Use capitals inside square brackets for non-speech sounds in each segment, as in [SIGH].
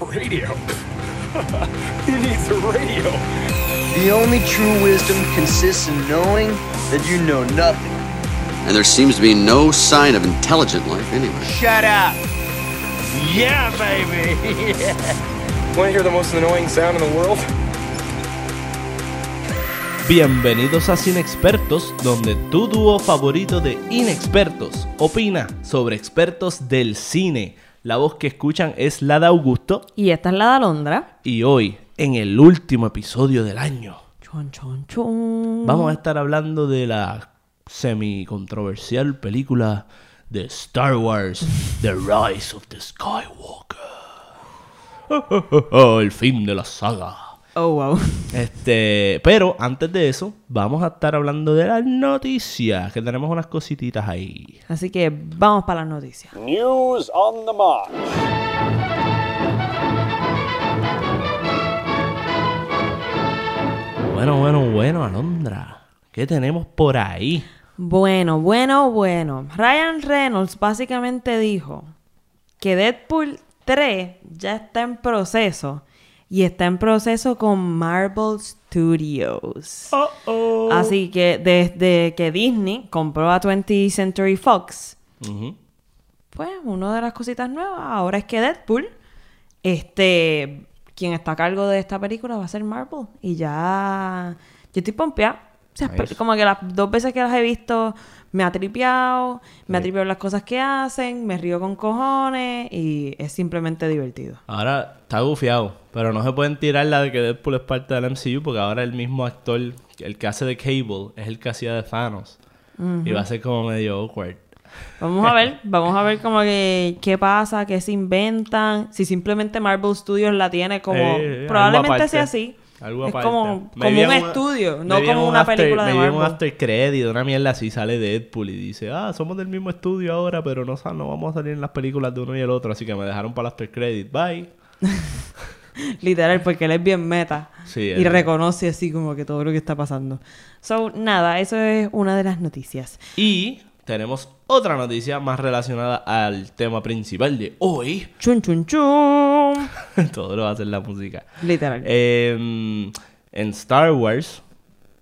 Radio? Who needs a radio? The only true wisdom consists in knowing that you know nothing. And there seems to be no sign of intelligent life anywhere. Shut up! Yeah, baby! [LAUGHS] Want to hear the most annoying sound in the world? Bienvenidos a Cine Expertos, donde tu dúo favorito de inexpertos opina sobre expertos del cine. La voz que escuchan es la de Augusto Y esta es la de Alondra. y hoy, en el último episodio del año, Chon, chon, chon. vamos a estar hablando de la semi-controversial película de Star Wars, [LAUGHS] The Rise of the Skywalker. [LAUGHS] el fin de la saga. Oh, wow. Este, pero antes de eso, vamos a estar hablando de las noticias, que tenemos unas cosititas ahí. Así que vamos para las noticias. News on the march. Bueno, bueno, bueno, Alondra, ¿qué tenemos por ahí? Bueno, bueno, bueno. Ryan Reynolds básicamente dijo que Deadpool 3 ya está en proceso. Y está en proceso con Marvel Studios. Así que desde que Disney compró a 20th Century Fox, pues una de las cositas nuevas ahora es que Deadpool, este, quien está a cargo de esta película va a ser Marvel. Y ya, yo estoy pompeada. O sea, Nice. como que las dos veces que las he visto me ha tripeado, me ha tripeado las cosas que hacen, me río con cojones y es simplemente divertido. Ahora está gufiado, pero no se pueden tirar la de que Deadpool es parte del MCU porque ahora el mismo actor, el que hace de Cable, es el que hacía de Thanos. Y va a ser como medio awkward. Vamos a ver, vamos a ver como que qué pasa, qué se inventan, si simplemente Marvel Studios la tiene como Eh, algo probablemente sea así. Algo es aparte. como, Me como un estudio, me no como un una after- película de Me vi en un Marvel. after credit, una mierda así, sale Deadpool y dice, ah, somos del mismo estudio ahora, pero no, no vamos a salir en las películas de uno y el otro, así que me dejaron para el after credit, bye. [LAUGHS] [LAUGHS] Literal, porque él es bien meta. Sí, y reconoce así como que todo lo que está pasando. So, nada, eso es una de las noticias. Y tenemos otra noticia más relacionada al tema principal de hoy. Chun, chun, chun. [LAUGHS] Todo lo va a hacer la música. Literal. Eh, en Star Wars,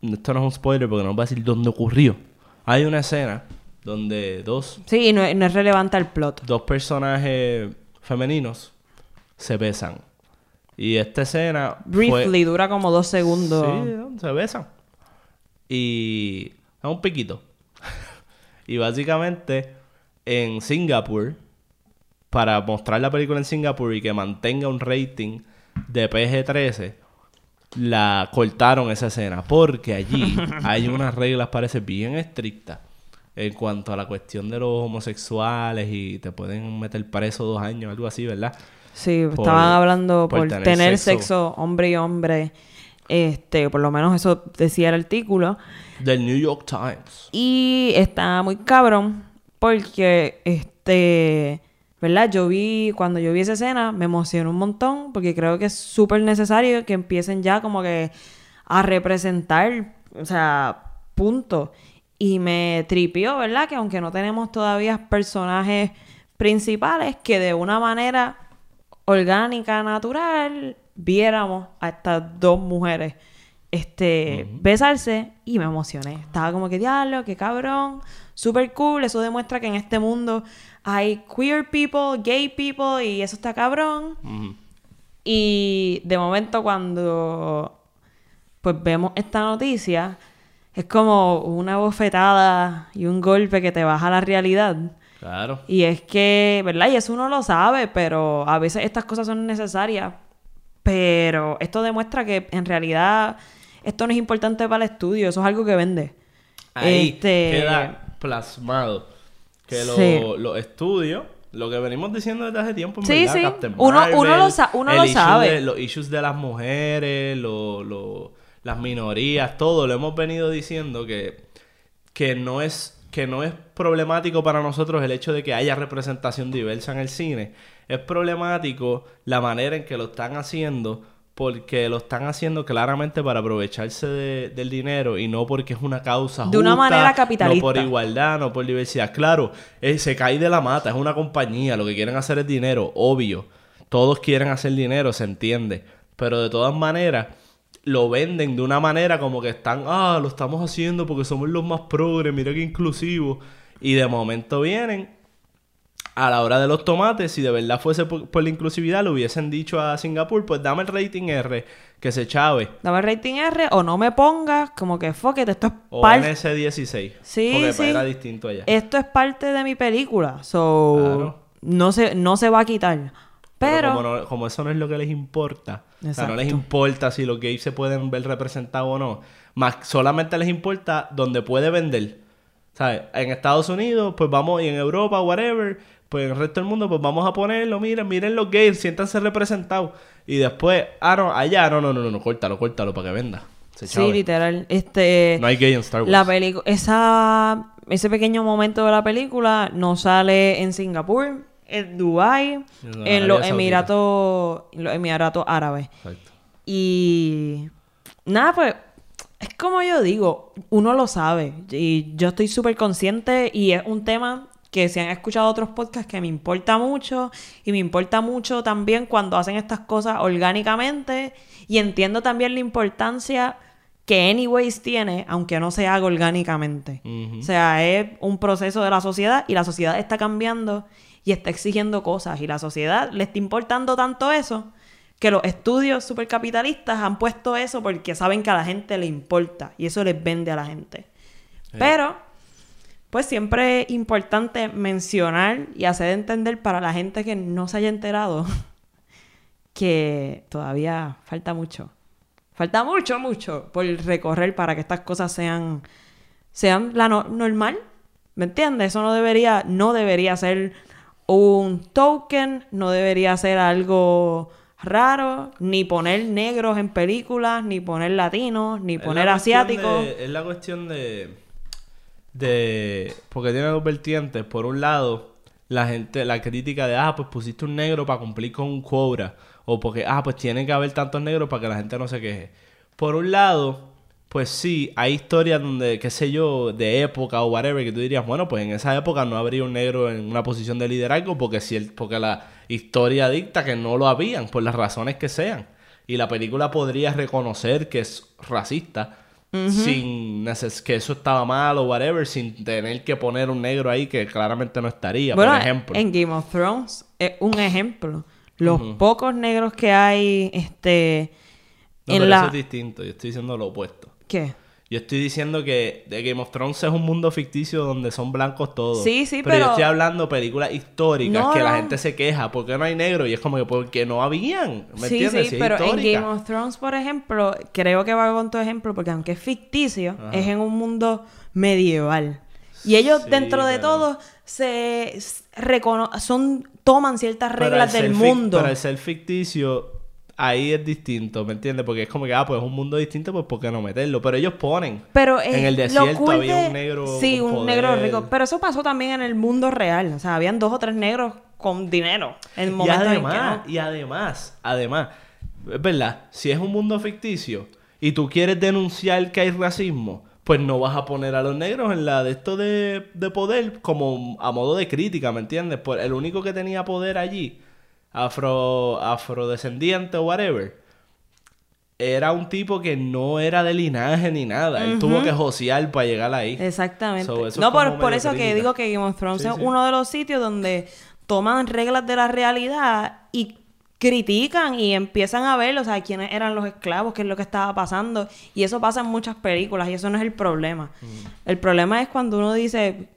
esto no es un spoiler porque no va a decir dónde ocurrió. Hay una escena donde dos, Sí, y no, es- no es relevante al plot. dos personajes femeninos se besan. Y esta escena fue- Briefly, dura como dos segundos. Sí, se besan. Y es un piquito. [LAUGHS] y básicamente en Singapur, para mostrar la película en Singapur y que mantenga un rating de PG-13, la cortaron esa escena. Porque allí [LAUGHS] hay unas reglas, parece, bien estrictas en cuanto a la cuestión de los homosexuales y te pueden meter preso dos años, algo así, ¿verdad? Sí, Por- estaban hablando por por, tener tener, sexo. sexo. hombre y hombre. Este, por lo menos eso decía el artículo. Del New York Times. Y está muy cabrón porque, este, ¿verdad? Yo vi, cuando yo vi esa escena, me emocionó un montón porque creo que es súper necesario que empiecen ya como que a representar, o sea, punto. Y me tripió, ¿verdad? Que aunque no tenemos todavía personajes principales, que de una manera orgánica, natural, viéramos a estas dos mujeres este, besarse y me emocioné. Estaba como que diablo, qué cabrón, super cool. Eso demuestra que en este mundo hay queer people, gay people y eso está cabrón. Y de momento cuando pues vemos esta noticia, es como una bofetada y un golpe que te baja la realidad. Claro. Y es que, ¿verdad? Y eso uno lo sabe, pero a veces estas cosas son necesarias. Pero esto demuestra que en realidad esto no es importante para el estudio, eso es algo que vende. Ahí Este- queda plasmado que lo- Sí. los estudios, lo que venimos diciendo desde hace tiempo, en Sí, verdad, sí. Captain Uno- Marvel, uno lo sa- uno el lo issue sabe. de- los issues de las mujeres, lo- lo- las minorías, todo lo hemos venido diciendo que, que no es que no es problemático para nosotros el hecho de que haya representación diversa en el cine. Es problemático la manera en que lo están haciendo porque lo están haciendo claramente para aprovecharse de- del dinero y no porque es una causa De una manera No capitalista. por igualdad, no por diversidad. Claro, eh, se cae de la mata, es una compañía, lo que quieren hacer es dinero, obvio. todos quieren hacer dinero, se entiende. Pero de todas maneras, lo venden de una manera como que están, ah, lo estamos haciendo porque somos los más progres, mira qué inclusivos. Y de momento vienen a la hora de los tomates, si de verdad fuese por, por la inclusividad, le hubiesen dicho a Singapur, pues dame el rating R, que se chave. Dame rating R o no me pongas como que fuck it, esto es O parte... NS16. Sí, porque sí. era distinto allá. Esto es parte de mi película. So, Claro. no, se, no se va a quitar. Pero, como, no- como eso no es lo que les importa, o sea, no les importa si los gays se pueden ver representados o no, más solamente les importa donde puede vender. ¿Sabes? En Estados Unidos, pues vamos, y en Europa, whatever, pues en el resto del mundo, pues vamos a ponerlo, miren, miren los gays, siéntanse representados. Y después, ah, no, allá, no, no, no, no, córtalo, córtalo para que venda. Sí, literal. Este, No hay gay en Star Wars. la película, esa, ese pequeño momento de la película no sale en Singapur, en Dubai, En los. Emiratos, los Emiratos Árabes. Exacto. Y nada, pues es como yo digo, uno lo sabe y yo estoy súper consciente y es un tema que si han escuchado otros podcasts que me importa mucho y me importa mucho también cuando hacen estas cosas orgánicamente y entiendo también la importancia que anyways tiene aunque no se haga orgánicamente. O sea, es un proceso de la sociedad y la sociedad está cambiando y está exigiendo cosas y la sociedad le está importando tanto eso que los estudios supercapitalistas han puesto eso porque saben que a la gente le importa y eso les vende a la gente. Pero, pues siempre es importante mencionar y hacer entender para la gente que no se haya enterado [LAUGHS] que todavía falta mucho. Falta mucho, mucho por recorrer para que estas cosas sean, sean la no- normal. ¿Me entiendes? Eso no debería, no debería ser un token, no debería ser algo raro, ni poner negros en películas, ni poner latinos, ni poner asiáticos. es la cuestión de. de. Porque tiene dos vertientes. Por un lado, la gente, la crítica de, ah, pues pusiste un negro para cumplir con un quota. O porque, ah, pues tiene que haber tantos negros para que la gente no se queje. Por un lado, pues sí, hay historias donde, qué sé yo, de época o whatever, que tú dirías, bueno, pues en esa época no habría un negro en una posición de liderazgo porque, si el- porque la historia dicta que no lo habían, por las razones que sean. Y la película podría reconocer que es racista sin que eso estaba mal o whatever, sin tener que poner un negro ahí que claramente no estaría, Bueno, por ejemplo. en Game of Thrones es un ejemplo. Los pocos negros que hay, este, No, en pero la... eso es distinto, yo estoy diciendo lo opuesto. ¿Qué? Yo estoy diciendo que The Game of Thrones es un mundo ficticio donde son blancos todos. Sí, sí, yo pero- estoy hablando películas históricas No, que la no. gente se queja. ¿Por qué no hay negro? Y es como que porque no habían. ¿Me sí, entiendes? sí, es pero en. Game of Thrones, por ejemplo, creo que va con tu ejemplo, porque aunque es ficticio, es en un mundo medieval. Y ellos, Sí, dentro de pero- todo, se recono- son toman ciertas Pero reglas del mundo. Pero al ser ficticio, ahí es distinto, ¿me entiendes? Porque es como que, ah, pues es un mundo distinto, pues ¿por qué no meterlo? Pero ellos ponen. Pero eh, en el lo desierto cool había de- un negro. Sí, un negro rico. Pero eso pasó también en el mundo real. O sea, habían dos o tres negros con dinero. En Y momentos en que además, no. y además, además, es verdad, si es un mundo ficticio y tú quieres denunciar que hay racismo, pues no vas a poner a los negros en la de esto de, de poder como a modo de crítica, ¿me entiendes? Pues el único que tenía poder allí, afro, afrodescendiente o whatever, era un tipo que no era de linaje ni nada. Él tuvo que josear para llegar ahí. Exactamente. So, eso es no, por, por eso que digo que Game of Thrones Sí, es sí. uno de los sitios donde toman reglas de la realidad y critican y empiezan a ver, o sea, quiénes eran los esclavos, qué es lo que estaba pasando. Y eso pasa en muchas películas y eso no es el problema. Mm. El problema es cuando uno dice,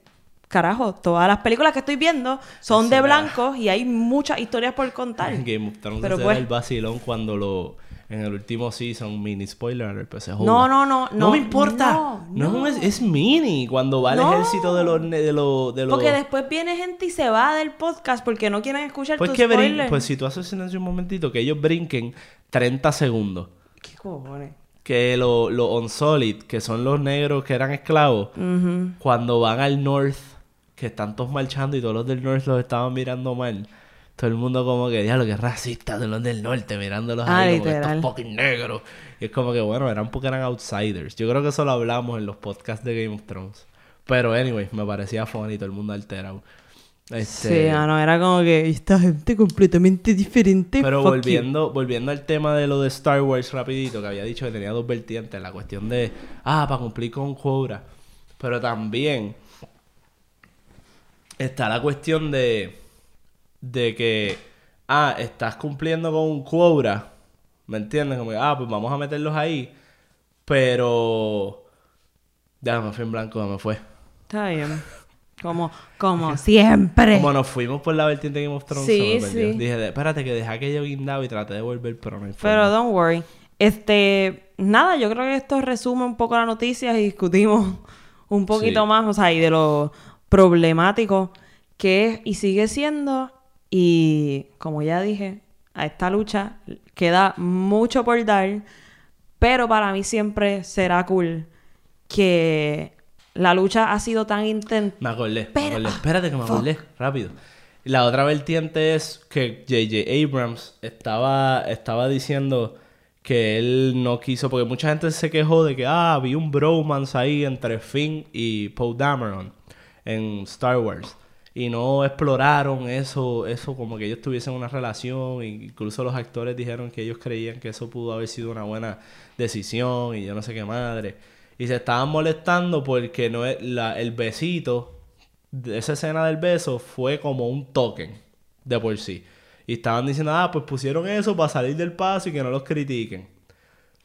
carajo, todas las películas que estoy viendo son Eso de blancos y hay muchas historias por contar. Game of Thrones Pero pues- el vacilón cuando lo en el último season mini spoiler pues se. No, no, no, no no, me importa no, no, no. es, es mini cuando va el No. ejército de los de los de los Porque después viene gente y se va del podcast porque no quieren escuchar pues tu que pues si tú haces silencio un momentito que ellos brinquen 30 segundos ¿Qué cojones? que los lo Unsolid, que son los negros que eran esclavos, cuando van al North, que están todos marchando y todos los del North los estaban mirando mal. Todo el mundo como que, diablo, que racista de los del norte, mirándolos Ah, ahí como estos fucking negros. Y es como que, bueno, eran porque eran outsiders. Yo creo que eso lo hablamos en los podcasts de Game of Thrones. Pero, anyway, me parecía funny, todo el mundo alterado. Este, Sí, ah, no, era como que esta gente completamente diferente. Pero fuck you. volviendo, volviendo al tema de lo de Star Wars rapidito, que había dicho que tenía dos vertientes, la cuestión de, ah, para cumplir con Quora. Pero también está la cuestión de, de que, ah, estás cumpliendo con un quota, ¿me entiendes? Como que, ah, pues vamos a meterlos ahí, pero... Ya me fui en blanco, me fue. Está bien. [LAUGHS] Como, como siempre. Como nos fuimos por la vertiente Game of Thrones, Sí, me sí. Dije, espérate que dejé aquello guindado y traté de volver, pero no hay forma. Pero don't worry. Este, nada, yo creo que esto resume un poco la noticia y discutimos [LAUGHS] un poquito Sí. más, o sea, y de lo problemático que es y sigue siendo. Y como ya dije, a esta lucha queda mucho por dar, pero para mí siempre será cool que la lucha ha sido tan intensa. Me acordé, me acordé. Espérate que me Fuck. acordé, rápido. La otra vertiente es que J.J. Abrams estaba, estaba diciendo que él no quiso, porque mucha gente se quejó de que, ah, vi un bromance ahí entre Finn y Poe Dameron en Star Wars. Y no exploraron eso, eso como que ellos tuviesen una relación. Incluso los actores dijeron que ellos creían que eso pudo haber sido una buena decisión y yo no sé qué madre. Y se estaban molestando porque no es la, el besito, esa escena del beso fue como un token de por sí. Y estaban diciendo, ah, pues pusieron eso para salir del paso y que no los critiquen.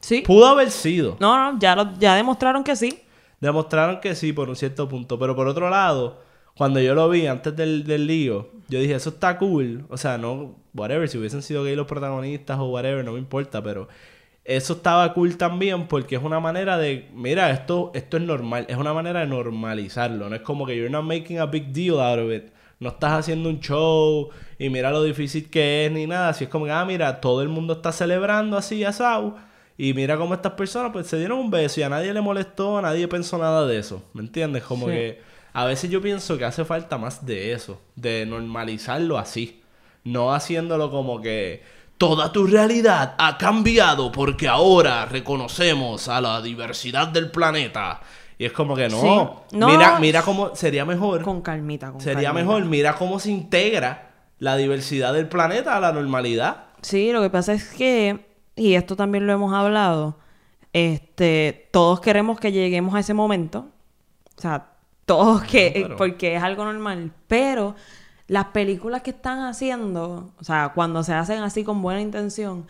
Sí. Pudo haber sido. No, no, ya, lo- ya demostraron que sí. Demostraron que sí por un cierto punto. Pero por otro lado, cuando yo lo vi antes del, del lío, yo dije, eso está cool. O sea, no, whatever, si hubiesen sido gay los protagonistas o whatever, no me importa, pero eso estaba cool también porque es una manera de, mira, esto, esto es normal, es una manera de normalizarlo. No es como que you're not making a big deal out of it. No estás haciendo un show y mira lo difícil que es ni nada. Así es como que, ah, mira, todo el mundo está celebrando así, asado. Y mira cómo estas personas pues se dieron un beso y a nadie le molestó, a nadie pensó nada de eso. ¿Me entiendes? Como Sí. que a veces yo pienso que hace falta más de eso, de normalizarlo así. No haciéndolo como que toda tu realidad ha cambiado porque ahora reconocemos a la diversidad del planeta. Y es como que no. Sí. No. Mira, mira cómo sería mejor. Con calmita, con sería calmita. mejor, mira cómo se integra la diversidad del planeta a la normalidad. Sí, lo que pasa es que, y esto también lo hemos hablado, este, todos queremos que lleguemos a ese momento. O sea, todos que, Claro. porque es algo normal. Pero las películas que están haciendo, o sea, cuando se hacen así con buena intención,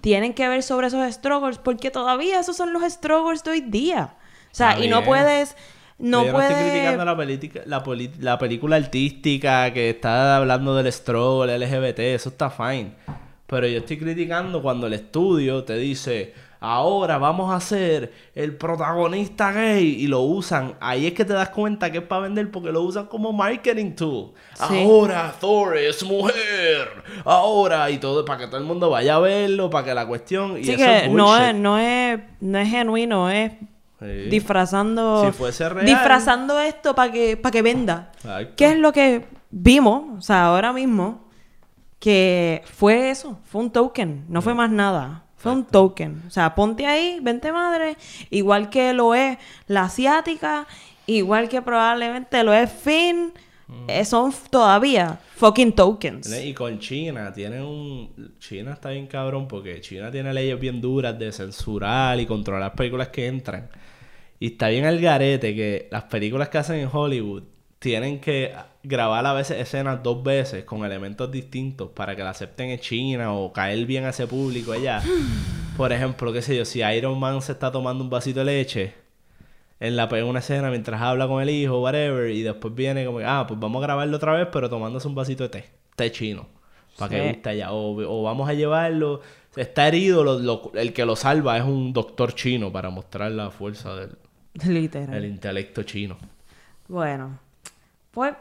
tienen que ver sobre esos struggles, porque todavía esos son los struggles de hoy día. O sea, Está y no puedes, no Yo no estoy puedes... criticando la, la, poli- la película artística que está hablando del stroll, LGBT, eso está fine. Pero yo estoy criticando cuando el estudio te dice, ahora vamos a hacer el protagonista gay y lo usan. Ahí es que te das cuenta que es para vender porque lo usan como marketing tool. Sí. Ahora Thor es mujer. Ahora y todo para que todo el mundo vaya a verlo, para que la cuestión... Y Sí, eso que es no es, no, es, no es genuino, es Sí. disfrazando Si fuese real. disfrazando esto para que para que venda Exacto. qué es lo que vimos o sea ahora mismo que fue eso fue un token no fue más nada fue un token. O sea ponte ahí vente madre igual que lo es la asiática igual que probablemente lo es Finn eh, son todavía fucking tokens. Y con China, tiene un... China está bien cabrón porque China tiene leyes bien duras de censurar y controlar las películas que entran. Y está bien el garete que las películas que hacen en Hollywood tienen que grabar a veces escenas dos veces con elementos distintos para que la acepten en China o caer bien a ese público allá. [GASPS] Por ejemplo, qué sé yo, si Iron Man se está tomando un vasito de leche en la en una escena mientras habla con el hijo, whatever, y después viene como ah, pues vamos a grabarlo otra vez, pero tomándose un vasito de té, té chino, para que guste allá. O, o vamos a llevarlo, está herido, lo- lo- el que lo salva es un doctor chino para mostrar la fuerza del literal el intelecto chino. bueno pues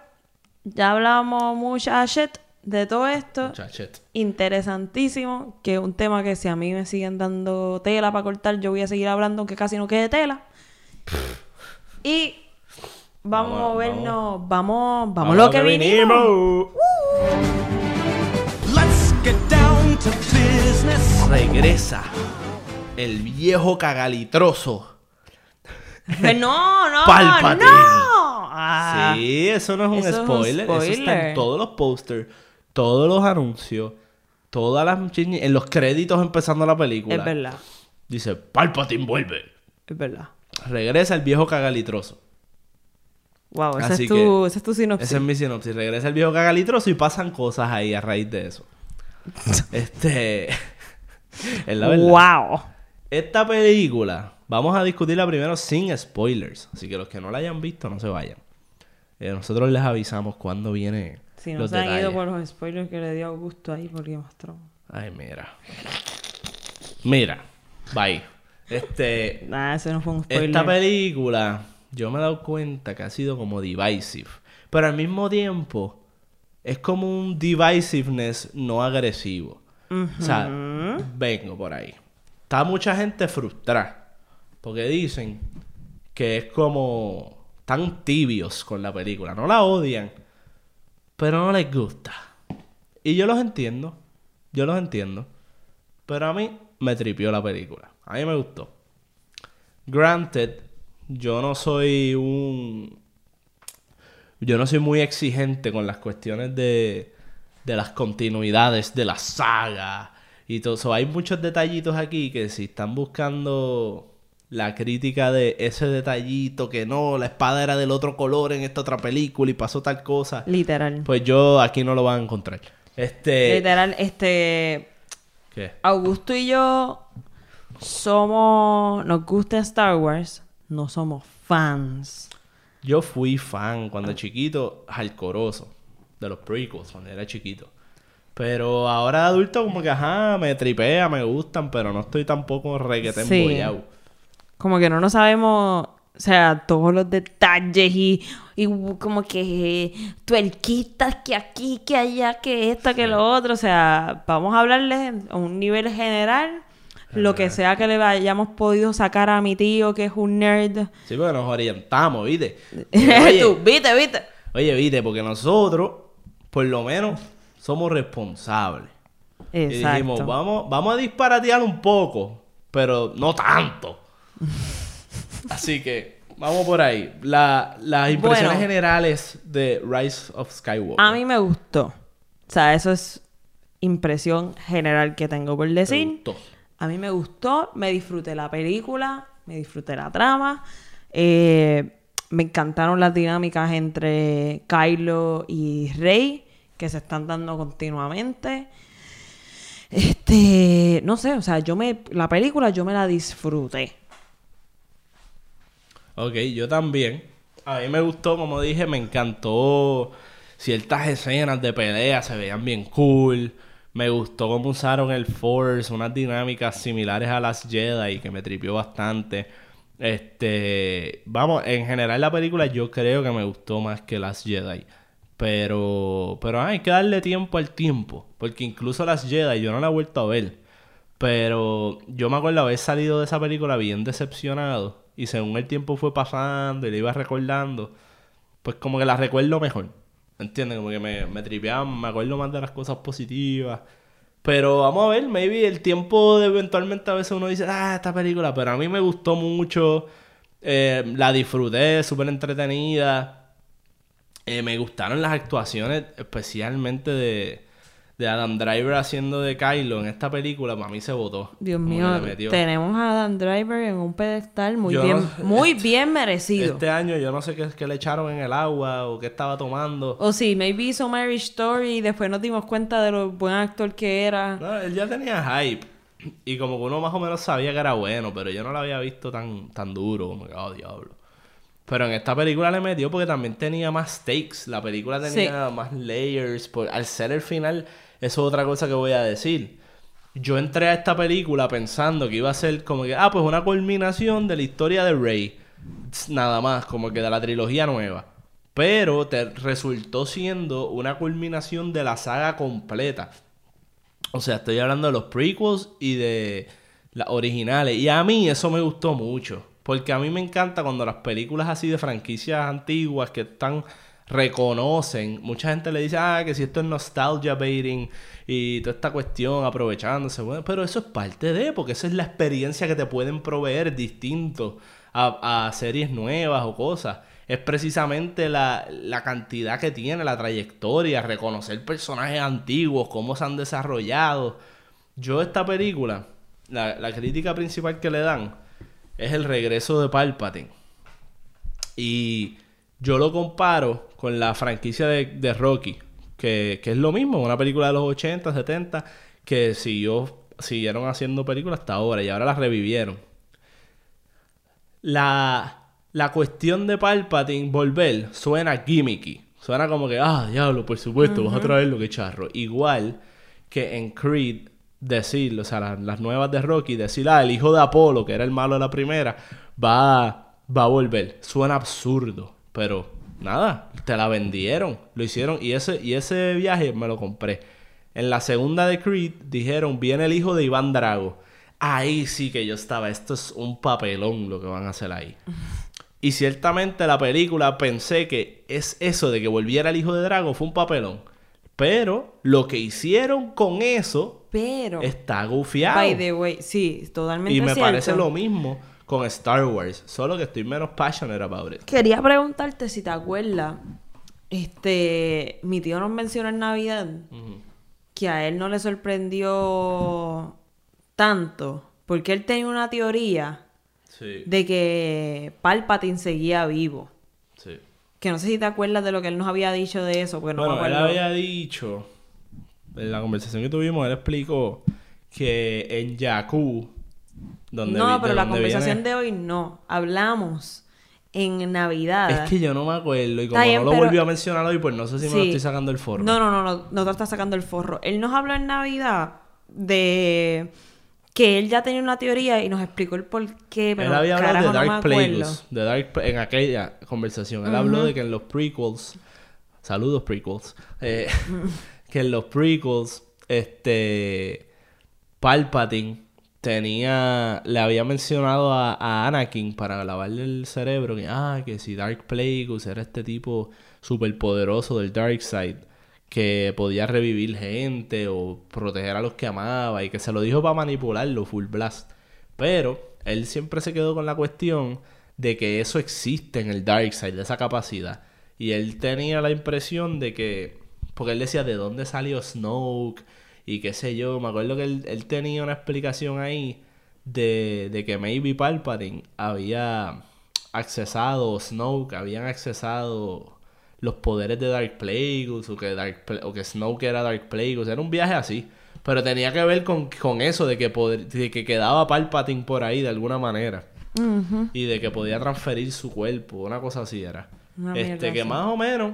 ya hablamos mucha shit de todo esto Muchachet. interesantísimo, que es un tema que si a mí me siguen dando tela para cortar, yo voy a seguir hablando aunque casi no quede tela. Y vamos, Vamos, a vernos, vamos, vamos, a lo que vinimos. vinimos. Let's get down to business. Regresa el viejo cagalitroso. Pues no, no, Palpatine. no. Ah, Sí, eso no es un eso es un spoiler. Eso está en todos los posters, todos los anuncios, todas las en los créditos empezando la película. Es verdad, Dice, Palpatine vuelve. es verdad. Regresa el viejo cagalitroso. Wow, ese Así es, tu, ese es tu sinopsis. Esa es mi sinopsis. Regresa el viejo cagalitroso y pasan cosas ahí a raíz de eso. [LAUGHS] este... [LAUGHS] es la verdad. Wow. Esta película, vamos a discutirla primero sin spoilers. Así que los que no la hayan visto, no se vayan. Eh, nosotros les avisamos cuándo viene Si no los se han detalles. ido por los spoilers que le dio Augusto ahí porque mostró. Ay, mira. Mira. Bye. Este... Nah, ese no fue un spoiler. Esta película, yo me he dado cuenta que ha sido como divisive. Pero al mismo tiempo, es como un divisiveness no agresivo. O sea, vengo por ahí. Está mucha gente frustrada. Porque dicen que es como tan tibios con la película. No la odian, pero no les gusta. Y yo los entiendo. Yo los entiendo. Pero a mí me tripió la película. A mí me gustó. Granted, yo no soy un. Yo no soy muy exigente con las cuestiones de, de las continuidades de la saga y todo eso. Hay muchos detallitos aquí que si están buscando la crítica de ese detallito que no, la espada era del otro color en esta otra película y pasó tal cosa, Literal. pues yo aquí no lo van a encontrar. Este. Literal, este. ¿Qué? Augusto y yo somos. Nos gusta Star Wars. No somos fans. Yo fui fan cuando chiquito, alcoroso, de los prequels, cuando era chiquito. Pero ahora adulto como que, ajá, me tripea, me gustan, pero no estoy tampoco requete Sí. embollado. Como que no nos sabemos. O sea, todos los detalles y, y como que tuerquitas que aquí, que allá, que esto, que lo otro. O sea, vamos a hablarles a un nivel general. Lo que sea que le hayamos podido sacar a mi tío, que es un nerd. Sí, porque nos orientamos, ¿viste? [LAUGHS] Oye, Tú, viste, viste. oye, ¿viste? Porque nosotros, por lo menos, somos responsables. Y Exacto. dijimos, vamos, vamos a disparatear un poco, pero no tanto. [LAUGHS] Así que, vamos por ahí. La- las impresiones Bueno. generales de Rise of Skywalker. A mí me gustó. O sea, eso es impresión general que tengo por ¿Te decir. gustó? A mí me gustó, me disfruté la película, me disfruté la trama. eh, me encantaron las dinámicas entre Kylo y Rey, que se están dando continuamente. Este, no sé, o sea, yo me, la película yo me la disfruté. Ok, yo también. A mí me gustó, como dije, me encantó ciertas escenas de pelea, se veían bien cool. Me gustó cómo usaron el Force, unas dinámicas similares a las Jedi, que me tripió bastante. Este, vamos, en general la película yo creo que me gustó más que las Jedi. Pero, pero hay que darle tiempo al tiempo, porque incluso las Jedi yo no la he vuelto a ver. Pero yo me acuerdo haber salido de esa película bien decepcionado. Y según el tiempo fue pasando y le iba recordando, pues como que la recuerdo mejor. ¿Entiendes? Como que me, me tripeaban, me acuerdo más de las cosas positivas. Pero vamos a ver, maybe el tiempo de eventualmente a veces uno dice, ah, esta película, pero a mí me gustó mucho. eh, la disfruté, súper entretenida. Eh, me gustaron las actuaciones, especialmente de, de Adam Driver haciendo de Kylo en esta película. Para mí se votó. Dios mío, tenemos a Adam Driver en un pedestal muy Yo bien, no- muy bien merecido. Este año yo no sé qué es que le echaron en el agua o qué estaba tomando. O sí, maybe hizo Marriage Story y después nos dimos cuenta de lo buen actor que era. No, él ya tenía hype. Y como que uno más o menos sabía que era bueno, pero yo no lo había visto tan, tan duro. Como que, oh, diablo. Pero en esta película le metió porque también tenía más stakes. La película tenía más layers. Por, al ser el final, eso es otra cosa que voy a decir. Yo entré a esta película pensando que iba a ser como que, ah, pues una culminación de la historia de Rey. Nada más, como que de la trilogía nueva. Pero te resultó siendo una culminación de la saga completa. O sea, estoy hablando de los prequels y de las originales. Y a mí eso me gustó mucho. Porque a mí me encanta cuando las películas así de franquicias antiguas que están reconocen. Mucha gente le dice, ah, que si esto es nostalgia baiting y toda esta cuestión aprovechándose. Bueno, pero eso es parte de, porque esa es la experiencia que te pueden proveer distinto a, a series nuevas o cosas. Es precisamente la, la cantidad que tiene, la trayectoria, reconocer personajes antiguos, cómo se han desarrollado. Yo esta película, la, la crítica principal que le dan es el regreso de Palpatine. Y yo lo comparo con la franquicia de, de Rocky, que, que es lo mismo, una película de los 80, 70, que siguió, siguieron haciendo películas hasta ahora y ahora las revivieron. La, la cuestión de Palpatine volver suena gimmicky. Suena como que, ah, diablo, por supuesto, vas a traerlo, que charro. Igual que en Creed decir, o sea, las, las nuevas de Rocky, decir, ah, el hijo de Apolo, que era el malo de la primera, va, va a volver. Suena absurdo, pero nada, te la vendieron, lo hicieron y ese, y ese viaje me lo compré. En la segunda de Creed dijeron, viene el hijo de Iván Drago. Ahí sí que yo estaba, esto es un papelón lo que van a hacer ahí. [LAUGHS] Y ciertamente la película pensé que es eso de que volviera el hijo de Drago fue un papelón. Pero lo que hicieron con eso Pero, está gufiado. by the way, sí, totalmente Y me cierto. parece lo mismo con Star Wars. Solo que estoy menos passionate about it. Quería preguntarte si te acuerdas, este, mi tío nos mencionó en Navidad que a él no le sorprendió tanto, porque él tenía una teoría Sí, de que Palpatine seguía vivo. sí. Que no sé si te acuerdas de lo que él nos había dicho de eso, porque no me bueno, él acuerdo. había dicho, en la conversación que tuvimos, él explicó que en Jakku, donde No, vi- pero la conversación viene- de hoy no. Hablamos en Navidad. Es que yo no me acuerdo y como bien, no lo pero- volvió a mencionar hoy, pues no sé si me lo estoy sacando el forro. No, no, no, no, no te estás sacando el forro. Él nos habló en Navidad de que él ya tenía una teoría y nos explicó el por qué, pero él había hablado de Dark no. Plagueis, de Dark en aquella conversación. Él habló de que en los prequels, saludos prequels, eh, [LAUGHS] que en los prequels, este, Palpatine tenía, le había mencionado a, a Anakin para lavarle el cerebro que, ah, que si Dark Plagueis era este tipo superpoderoso del Dark Side que podía revivir gente o proteger a los que amaba y que se lo dijo para manipularlo, full blast. Pero él siempre se quedó con la cuestión de que eso existe en el Dark Side, de esa capacidad. Y él tenía la impresión de que, porque él decía de dónde salió Snoke y qué sé yo, me acuerdo que él, él tenía una explicación ahí de, de que maybe Palpatine había accesado, Snoke habían accesado los poderes de Dark Plagueis o que, Dark Pla- o que Snoke era Dark Plagueis. Era un viaje así. Pero tenía que ver con, con eso de que, poder- de que quedaba Palpatine por ahí de alguna manera. Y de que podía transferir su cuerpo. Una cosa así era. Una este, que así. más o menos.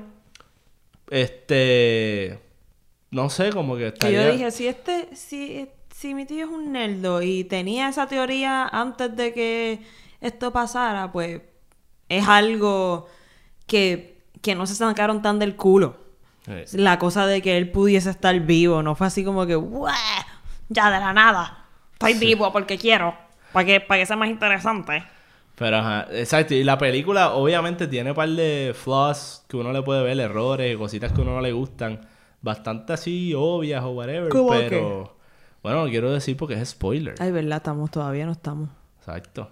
Este. No sé, como que estaría. yo dije, si este, si, si mi tío es un nerdo y tenía esa teoría antes de que esto pasara, pues es algo que, que no se sacaron tan del culo. La cosa de que él pudiese estar vivo, no fue así como que, "Buah, ya de la nada, estoy vivo porque quiero, para que, para que sea más interesante. Pero ajá, exacto. Y la película obviamente tiene un par de flaws que uno le puede ver, errores, cositas que uno no le gustan. Bastante así obvias o whatever. ¿Cómo pero. Bueno, no quiero decir porque es spoiler. Ay, verdad, estamos, todavía no estamos. Exacto.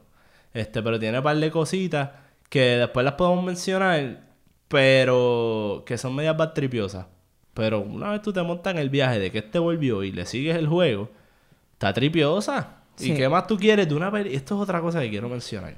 Este, pero tiene un par de cositas que después las podemos mencionar, pero que son medias batripiosas. Pero una vez tú te montas en el viaje de que este volvió y le sigues el juego, está tripiosa. Sí. ¿Y qué más tú quieres de una peli? Esto es otra cosa que quiero mencionar.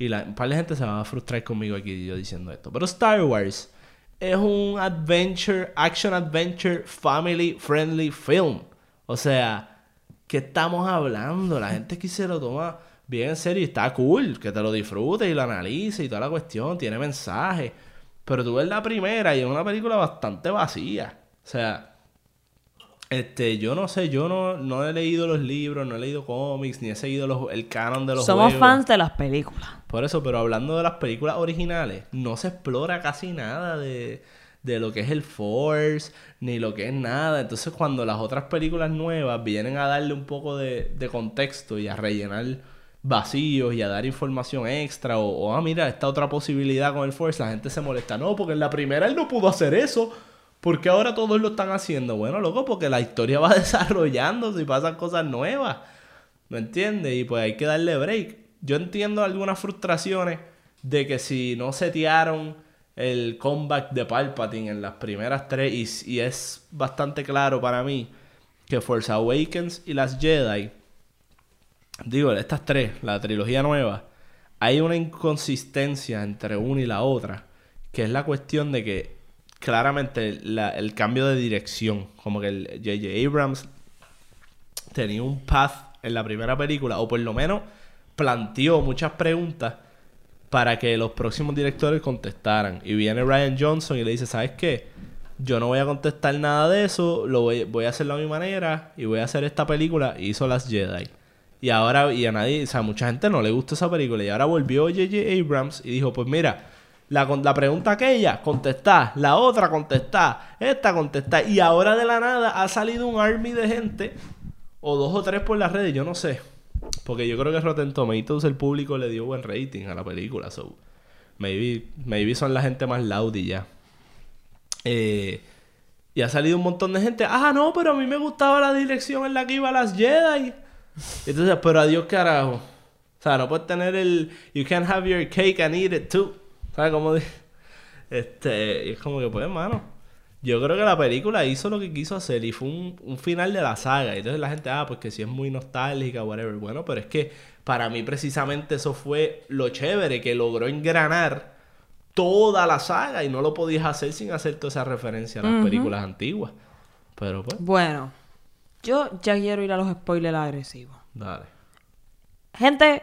Y la, un par de gente se va a frustrar conmigo aquí yo diciendo esto. Pero Star Wars es un adventure, action adventure, family friendly film. O sea, ¿qué estamos hablando? La gente aquí se lo toma bien en serio y está cool, que te lo disfrutes y lo analices y toda la cuestión, tiene mensaje. Pero tú ves la primera y es una película bastante vacía. O sea, este, yo no sé, yo no, no he leído los libros, no he leído cómics, ni he seguido los- el canon de los Somos juegos. fans de las películas. Por eso, pero hablando de las películas originales, no se explora casi nada de, de lo que es el Force, ni lo que es nada. Entonces, cuando las otras películas nuevas vienen a darle un poco de, de contexto y a rellenar vacíos y a dar información extra, o, o, ah, mira, esta otra posibilidad con el Force, la gente se molesta. No, porque en la primera él no pudo hacer eso. Porque ahora todos lo están haciendo? Bueno, loco, porque la historia va [LAUGHS] desarrollándose y pasan cosas nuevas. ¿Me entiendes? Y pues hay que darle break. yo entiendo algunas frustraciones de que si no setearon el comeback de Palpatine en las primeras tres, y es bastante claro para mí que Force Awakens y las Jedi, digo, estas tres, la trilogía nueva, hay una inconsistencia entre una y la otra, que es la cuestión de que claramente la- el cambio de dirección, como que el J.J. Abrams tenía un path en la primera película, o por lo menos planteó muchas preguntas para que los próximos directores contestaran. Y viene Ryan Johnson y le dice, ¿sabes qué? Yo no voy a contestar nada de eso, lo voy, voy a hacerlo a mi manera y voy a hacer esta película. Y hizo Las Jedi. Y ahora, y a nadie, o sea, a mucha gente no le gustó esa película. Y ahora volvió J.J. Abrams y dijo, pues mira, la, la pregunta aquella, contestá. La otra, contestá. Esta, contestá. Y ahora de la nada ha salido un army de gente, o dos o tres por las redes, yo no sé. Porque yo creo que Rotten Tomatoes, el público le dio buen rating a la película. So, maybe, maybe son la gente más loud y ya. Eh, y ha salido un montón de gente. Ah, no, pero a mí me gustaba la dirección en la que iba las Jedi. Entonces, pero adiós carajo. O sea, no puedes tener el You can have your cake and eat it too. ¿Sabes cómo di- [LAUGHS] Este, y es como que pues, hermano. Yo creo que la película hizo lo que quiso hacer y fue un, un final de la saga. Y entonces la gente, ah, pues que si es muy nostálgica, whatever. Bueno, pero es que para mí precisamente eso fue lo chévere, que logró engranar toda la saga y no lo podías hacer sin hacer toda esa referencia a las películas antiguas. Pero pues, Bueno, yo ya quiero ir a los spoilers agresivos. dale. Gente,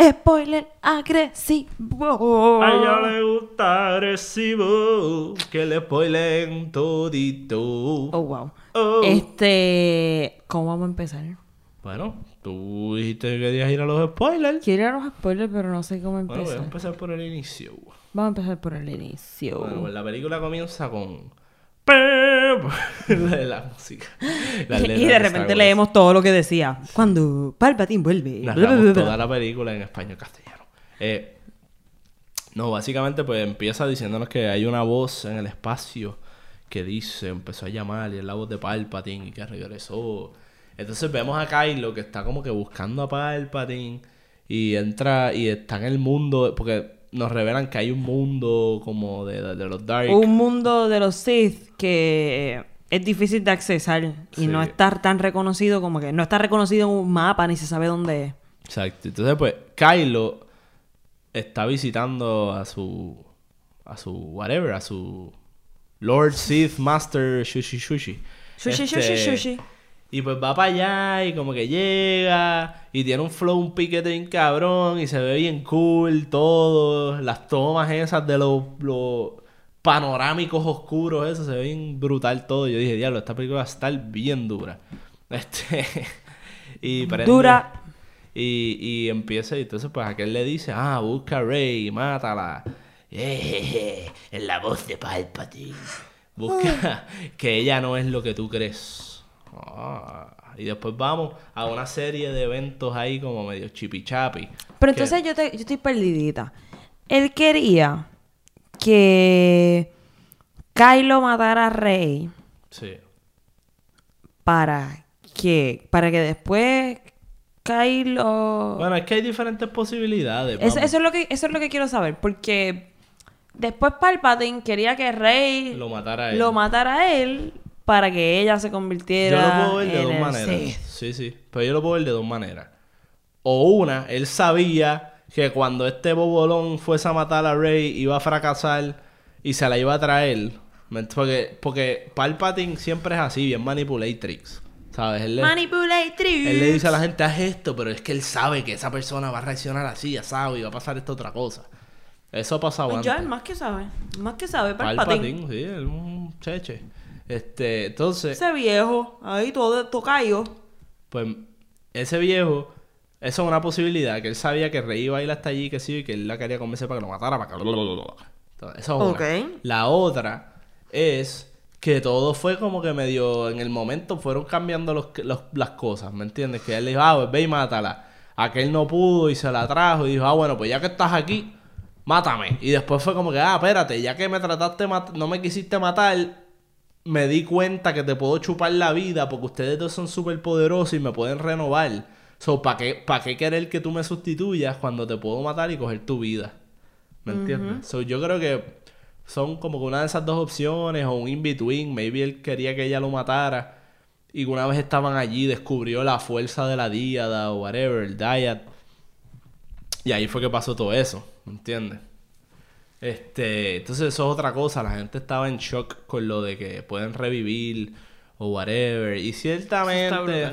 spoiler agresivo. A ella le gusta agresivo, que le spoilen todito. Oh, wow. Oh. Este, ¿cómo vamos a empezar? Bueno, tú dijiste que querías ir a los spoilers. Quiero ir a los spoilers, pero no sé cómo Bueno, voy a empezar. empezar por el inicio. Vamos a empezar por el inicio. Bueno, pues la película comienza con... la, la música. Y de repente leemos todo lo que decía. Cuando Palpatine vuelve. bla, bla, Narramos bla, [LAUGHS] bla. toda la película en español castellano. Eh, no, básicamente pues empieza diciéndonos que hay una voz en el espacio que dice, empezó a llamar y es la voz de Palpatine y que regresó. Entonces vemos a Kylo que está como que buscando a Palpatine y entra y está en el mundo, porque nos revelan que hay un mundo como de, de- de los Dark. Un mundo de los Sith que es difícil de accesar y Sí. no está tan reconocido como que no está reconocido en un mapa ni se sabe dónde es. Exacto. Entonces, pues, Kylo está visitando a su. a su. whatever, a su. Lord Sith Master Shushi Shushi. Sushi, Este, sushi, sushi. Y pues va para allá y como que llega y tiene un flow, un piquete bien cabrón y se ve bien cool todo. Las tomas esas de los, los panorámicos oscuros, eso se ve bien brutal todo. Yo dije, diablo, esta película va a estar bien dura. [LAUGHS] Este. y prende- Dura. y, y empieza, y entonces pues aquel le dice, ah, busca a Rey, mátala. [LAUGHS] Es la voz de Palpatine. Busca [LAUGHS] que ella no es lo que tú crees. Ah, y después vamos a una serie de eventos ahí como medio chipichapi. Pero que- entonces yo, te- yo estoy perdidita. Él quería que Kylo matara a Rey Sí. para que para que después Kylo Bueno, es que hay diferentes posibilidades. eso, vamos. eso es lo que eso es lo que quiero saber porque después Palpatine quería que Rey Lo matara a él. lo matara a él para que ella se Yo convirtiera lo puedo ver de dos maneras. Sith. Sí, sí. Pero yo lo puedo ver de dos maneras. O una, él sabía que cuando este bobolón fuese a matar a Rey iba a fracasar y se la iba a traer. ¿Me ent- Porque, porque Palpatine siempre es así, bien manipulatrix. ¿Sabes? Él le, Manipulatrix. él le dice a la gente, haz esto, pero es que él sabe que esa persona va a reaccionar así, asado, y va a pasar esta otra cosa. Eso ha pasado Pues antes. ya, el más que sabe. el Más que sabe, Palpatine. Palpatine, sí, es un cheche. Este, entonces... Ese viejo, ahí todo tocayo. Pues ese viejo, eso es una posibilidad, que él sabía que Rey iba a ir hasta allí, que sí, y que él la quería convencer para que lo matara, para que... Entonces, esa es una. Ok. La otra es que todo fue como que medio, en el momento fueron cambiando los, los- las cosas, ¿me entiendes? Que él dijo, ah, pues ve y mátala. Aquel no pudo y se la trajo y dijo, ah, bueno, pues ya que estás aquí, mátame. Y después fue como que, ah, espérate, ya que me trataste, no me quisiste matar, me di cuenta que te puedo chupar la vida porque ustedes dos son súper poderosos y me pueden renovar. So, ¿para qué, pa' qué querer que tú me sustituyas cuando te puedo matar y coger tu vida? ¿Me entiendes? So, yo creo que son como que una de esas dos opciones o un in-between. Maybe él quería que ella lo matara. Y una vez estaban allí, descubrió la fuerza de la díada o whatever, el Dyad. Y ahí fue que pasó todo eso, ¿me entiendes? Este, entonces eso es otra cosa, la gente estaba en shock con lo de que pueden revivir o whatever. Y ciertamente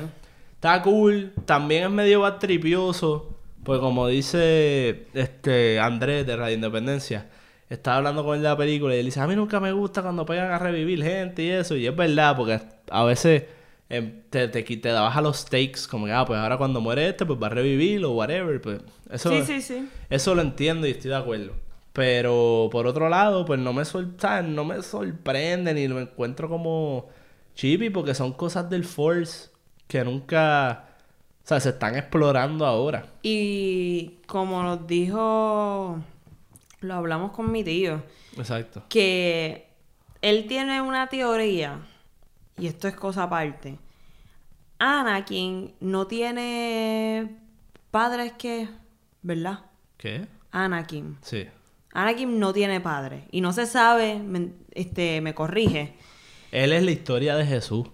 está cool, también es medio batripioso, pues como dice este Andrés de Radio Independencia, estaba hablando con él de la película y él dice, a mí nunca me gusta cuando pegan a revivir gente y eso, y es verdad, porque a veces em, te, te, te baja los stakes, como que, ah, pues ahora cuando muere este, pues va a revivir o whatever, pues eso Sí, sí, sí. eso lo entiendo y estoy de acuerdo. Pero por otro lado, pues no me, sor- no me sorprende ni lo encuentro como chippy porque son cosas del Force que nunca, o sea, se están explorando ahora. Y como nos dijo, lo hablamos con mi tío, Exacto. que él tiene una teoría, y esto es cosa aparte. Anakin no tiene padres que, ¿verdad? ¿Qué? Anakin. Sí. Anakin no tiene padre. Y no se sabe, me, este, me corrige. Él es la historia de Jesús.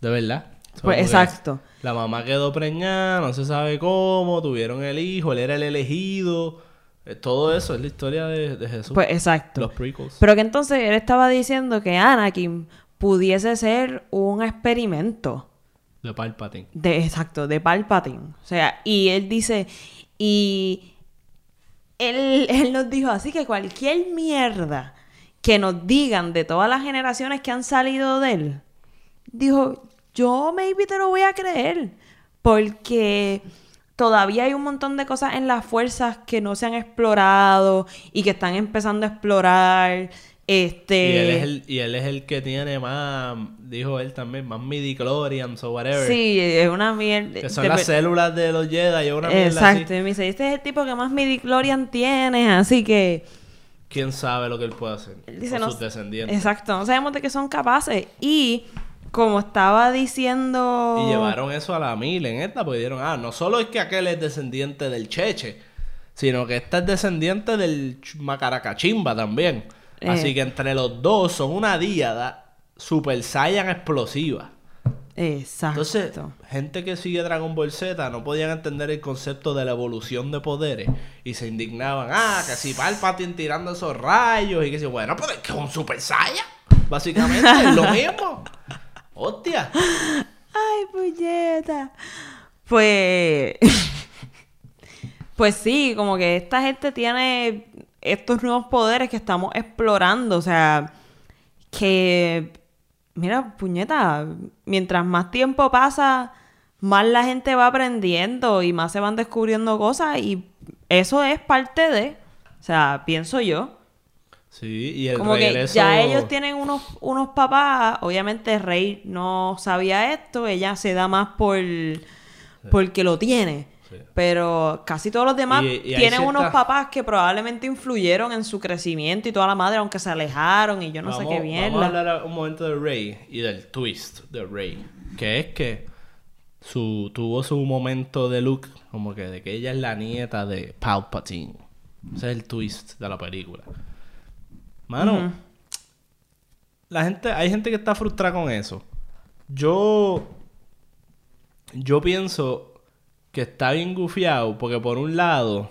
De verdad. Pues exacto. La mamá quedó preñada, no se sabe cómo, tuvieron el hijo, él era el elegido. Eh, Todo eso es la historia de, de Jesús. Pues exacto. Los prequels. Pero que entonces él estaba diciendo que Anakin pudiese ser un experimento. De Palpatine. De, exacto, de Palpatine. O sea, y él dice, y él, él nos dijo así que cualquier mierda que nos digan de todas las generaciones que han salido de él, dijo, yo maybe te lo voy a creer, porque todavía hay un montón de cosas en las fuerzas que no se han explorado y que están empezando a explorar. Este... Y él, es el, y él es el que tiene más, dijo él también, más midichlorians o whatever. Sí, es una mierda. Que son de las células de los Jedi, es una mierda Exacto. así. Y me dice, este es el tipo que más midichlorian tiene, así que... ¿Quién sabe lo que él puede hacer? Él dice, no- sus descendientes. Exacto, no sabemos de qué son capaces. Y como estaba diciendo... Y llevaron eso a la mil en esta, porque dijeron, ah, no solo es que aquel es descendiente del Cheche, sino que esta es descendiente del Ch- Macaracachimba también. Eh. Así que entre los dos son una díada super saiyan explosiva. Exacto. Entonces, gente que sigue Dragon Ball Z no podían entender el concepto de la evolución de poderes y se indignaban. Ah, que si Palpatine tirando esos rayos y que si, bueno, pero es que es un Super Saiyan. Básicamente es lo mismo. Hostia. Ay, puñeta. Pues... [LAUGHS] pues sí, como que esta gente tiene estos nuevos poderes que estamos explorando. O sea, que... Mira, puñeta, mientras más tiempo pasa, más la gente va aprendiendo y más se van descubriendo cosas y eso es parte de... O sea, pienso yo. Sí, y el Como regreso... que ya ellos tienen unos, unos papás. Obviamente Rey no sabía esto. Ella se da más por porque lo tiene. Sí. Pero casi todos los demás Y- y hay tienen unos papás que probablemente influyeron en su crecimiento y toda la madre, aunque se alejaron y yo no sé Vamos- qué bien. Vamos a hablar un momento de Rey y del twist de Rey. Que es que su, tuvo su momento de look, como que de que ella es la nieta de Palpatine. Ese es el twist de la película. Mano, la gente, hay gente que está frustrada con eso. Yo, yo pienso que está bien gufiado porque por un lado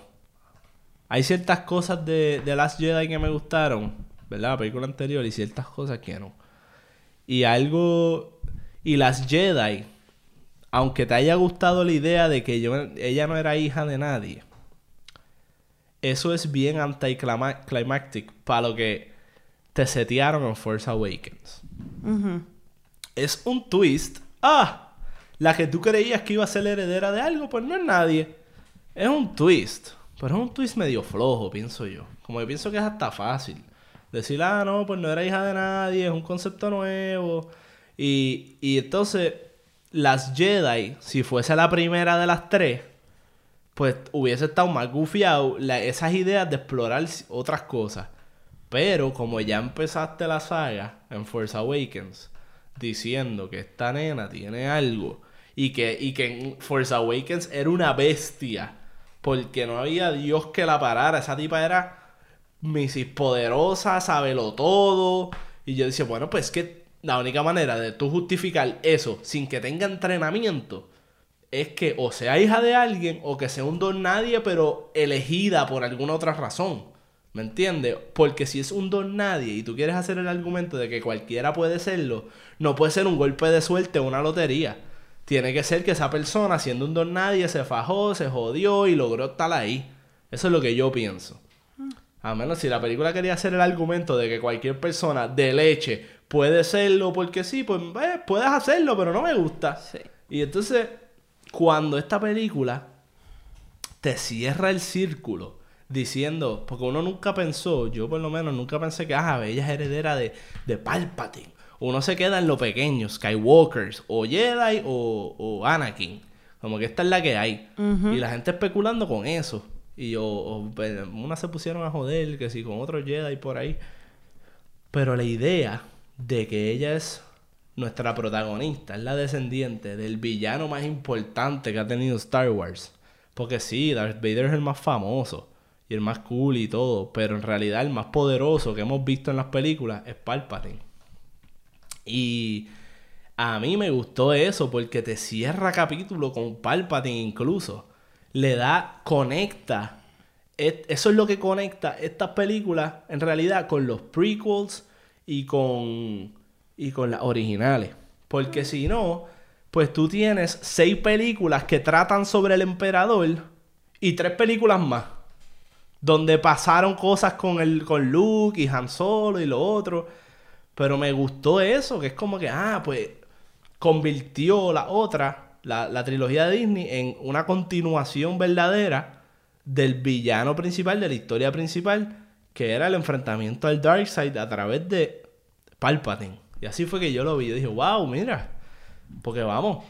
hay ciertas cosas de, de Last Jedi que me gustaron, ¿verdad? La película anterior y ciertas cosas que no. Y algo... Y las Jedi, aunque te haya gustado la idea de que yo, ella no era hija de nadie, eso es bien anticlimactic para lo que te setearon en Force Awakens. Es un twist. Ah, la que tú creías que iba a ser la heredera de algo, pues no es nadie. Es un twist. Pero es un twist medio flojo, pienso yo. Como que pienso que es hasta fácil. Decir, ah, no, pues no era hija de nadie, es un concepto nuevo. Y, y entonces, las Jedi, si fuese la primera de las tres, pues hubiese estado más gufiado esas ideas de explorar otras cosas. Pero como ya empezaste la saga en Force Awakens diciendo que esta nena tiene algo Y que, y que en Force Awakens era una bestia. Porque no había Dios que la parara. Esa tipa era Mrs. Poderosa, sabelo todo. Y yo decía, bueno, pues que la única manera de tú justificar eso sin que tenga entrenamiento es que o sea hija de alguien o que sea un don nadie, pero elegida por alguna otra razón. ¿Me entiendes? Porque si es un don nadie y tú quieres hacer el argumento de que cualquiera puede serlo, no puede ser un golpe de suerte o una lotería. Tiene que ser que esa persona, siendo un don nadie, se fajó, se jodió y logró estar ahí. Eso es lo que yo pienso. A menos si la película quería hacer el argumento de que cualquier persona de leche puede serlo porque sí, pues eh, puedes hacerlo, pero no me gusta. Sí. Y entonces, cuando esta película te cierra el círculo diciendo, porque uno nunca pensó, yo por lo menos nunca pensé que, ah, ella es heredera de, de Palpatine. Uno se queda en lo pequeño, Skywalkers, o Jedi o, o Anakin. Como que esta es la que hay. Y la gente especulando con eso. Y o, o, pues, unas se pusieron a joder, que si con otro Jedi por ahí. Pero la idea de que ella es nuestra protagonista, es la descendiente del villano más importante que ha tenido Star Wars. Porque sí, Darth Vader es el más famoso y el más cool y todo, pero en realidad el más poderoso que hemos visto en las películas es Palpatine. Y a mí me gustó eso porque te cierra capítulo con Palpatine incluso. Le da, conecta. Es- Eso es lo que conecta estas películas en realidad con los prequels y con, y con las originales. Porque si no, pues tú tienes seis películas que tratan sobre el emperador y tres películas más. Donde pasaron cosas con, el, con Luke y Han Solo y lo otro. Pero me gustó eso, que es como que, ah, pues convirtió la otra, la, la trilogía de Disney, en una continuación verdadera del villano principal, de la historia principal, que era el enfrentamiento al Darkseid a través de Palpatine. Y así fue que yo lo vi. Yo dije, wow, mira. Porque vamos,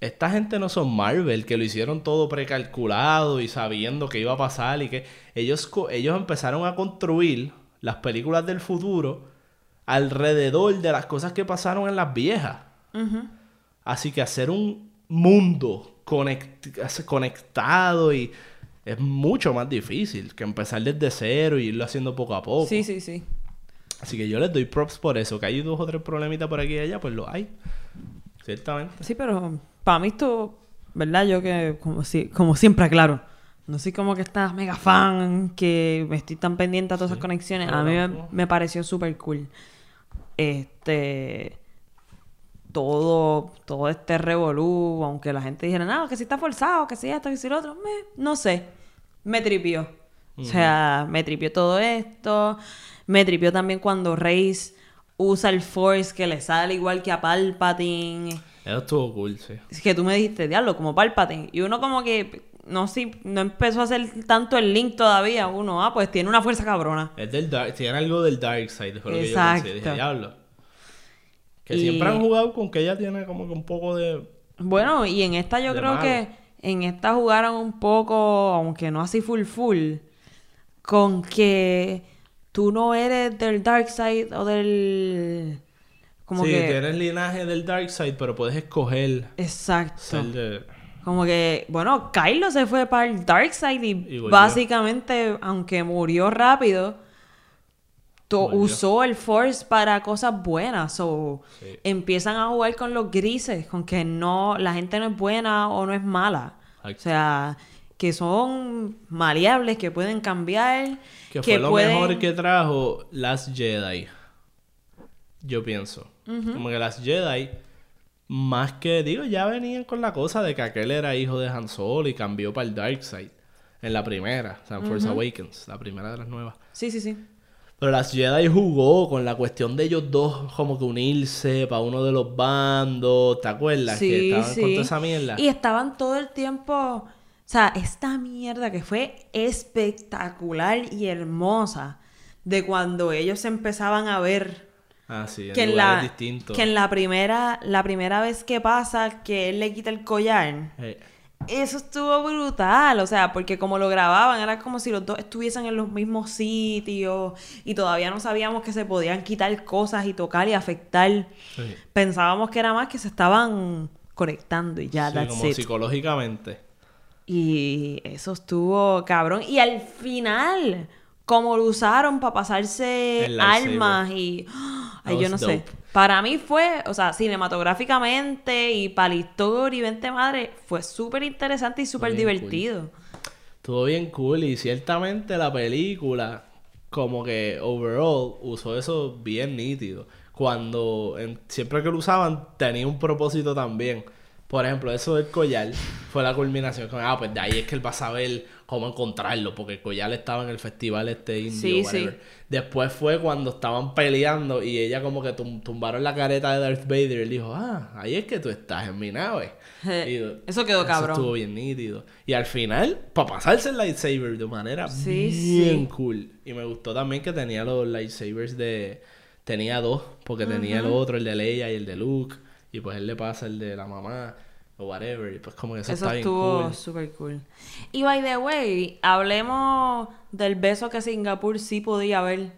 esta gente no son Marvel, que lo hicieron todo precalculado y sabiendo que iba a pasar y que ellos, ellos empezaron a construir las películas del futuro alrededor de las cosas que pasaron en las viejas. Así que hacer un mundo conect- conectado y es mucho más difícil que empezar desde cero y irlo haciendo poco a poco. Sí, sí, sí. Así que yo les doy props por eso. Que hay dos o tres problemitas por aquí y allá, pues lo hay. Ciertamente. Sí, pero para mí esto, ¿verdad? Yo que, como, si, como siempre aclaro, no soy como que estás mega fan, que me estoy tan pendiente a todas esas conexiones. A mí me, pareció súper cool. Este. Todo, todo este revolú, aunque la gente dijera, no, que si está forzado, que si esto, que si lo otro, me- no sé. Me tripió. O sea, me tripió todo esto. Me tripió también cuando Reis usa el Force que le sale igual que a Palpatine. Eso estuvo cool, sí. Es que tú me dijiste, diablo, como Palpatine. Y uno como que no, sí, no empezó a hacer tanto el link todavía. Uno, ah, pues tiene una fuerza cabrona. Es del Dark, tiene algo del Dark Side, fue lo que yo Exacto. pensé. Dije, diablo. Que Y- siempre han jugado con que ella tiene como que un poco de. Bueno, y en esta yo creo malo. que en esta jugaron un poco, aunque no así full full, con que tú no eres del Dark Side o del... Como sí, que... tienes linaje del Dark Side, pero puedes escoger Exacto. ser de. Como que, bueno, Kylo se fue para el Dark Side y, básicamente, aunque murió rápido, to- Volvió. usó el Force para cosas buenas. O Sí. empiezan a jugar con los grises, con que no, la gente no es buena o no es mala. O sea, que son maleables, que pueden cambiar. Que fue lo pueden- mejor que trajo Last Jedi. Yo pienso. Como que Last Jedi, más que, digo, ya venían con la cosa de que aquel era hijo de Han Solo y cambió para el Dark Side. En la primera, o sea, en Force Awakens, la primera de las nuevas. Sí, sí, sí. Pero Last Jedi jugó con la cuestión de ellos dos como que unirse para uno de los bandos. ¿Te acuerdas? que Sí, estaban sí. con toda esa mierda. Y estaban todo el tiempo. O sea, esta mierda que fue espectacular y hermosa de cuando ellos empezaban a ver. Ah, sí, en Que en, la, distintos. que en la primera la primera vez que pasa que él le quita el collar. Eh, Eso estuvo brutal, o sea, porque como lo grababan, era como si los dos estuviesen en los mismos sitios y todavía no sabíamos que se podían quitar cosas y tocar y afectar. sí. Pensábamos que era más que se estaban conectando y ya, Sí, that's como it. psicológicamente. Y eso estuvo cabrón. Y al final, como lo usaron para pasarse armas y... [GASPS] Ay, yo no sé. Para mí fue, o sea, cinematográficamente y para la historia y vente madre, fue súper interesante y súper divertido. Estuvo bien cool y ciertamente la película, como que overall, usó eso bien nítido. Cuando en- siempre que lo usaban, tenía un propósito también. Por ejemplo, eso del collar fue la culminación. Como, ah, pues de ahí es que él va a saber cómo encontrarlo, porque collar estaba en el festival este indio. Sí, whatever. sí. Después fue cuando estaban peleando y ella como que tum- tumbaron la careta de Darth Vader y él dijo, ah, ahí es que tú estás en mi nave. [LAUGHS] Y- eso quedó cabrón. estuvo bien nítido. Y al final, para pasarse el lightsaber de manera Sí, bien sí. cool. Y me gustó también que tenía los lightsabers de... Tenía dos, porque tenía el otro, el de Leia y el de Luke. Y pues él le pasa el de la mamá o whatever. Y pues como que eso, Eso está bien estuvo cool. súper cool. Y by the way, hablemos del beso que Singapur sí podía haber.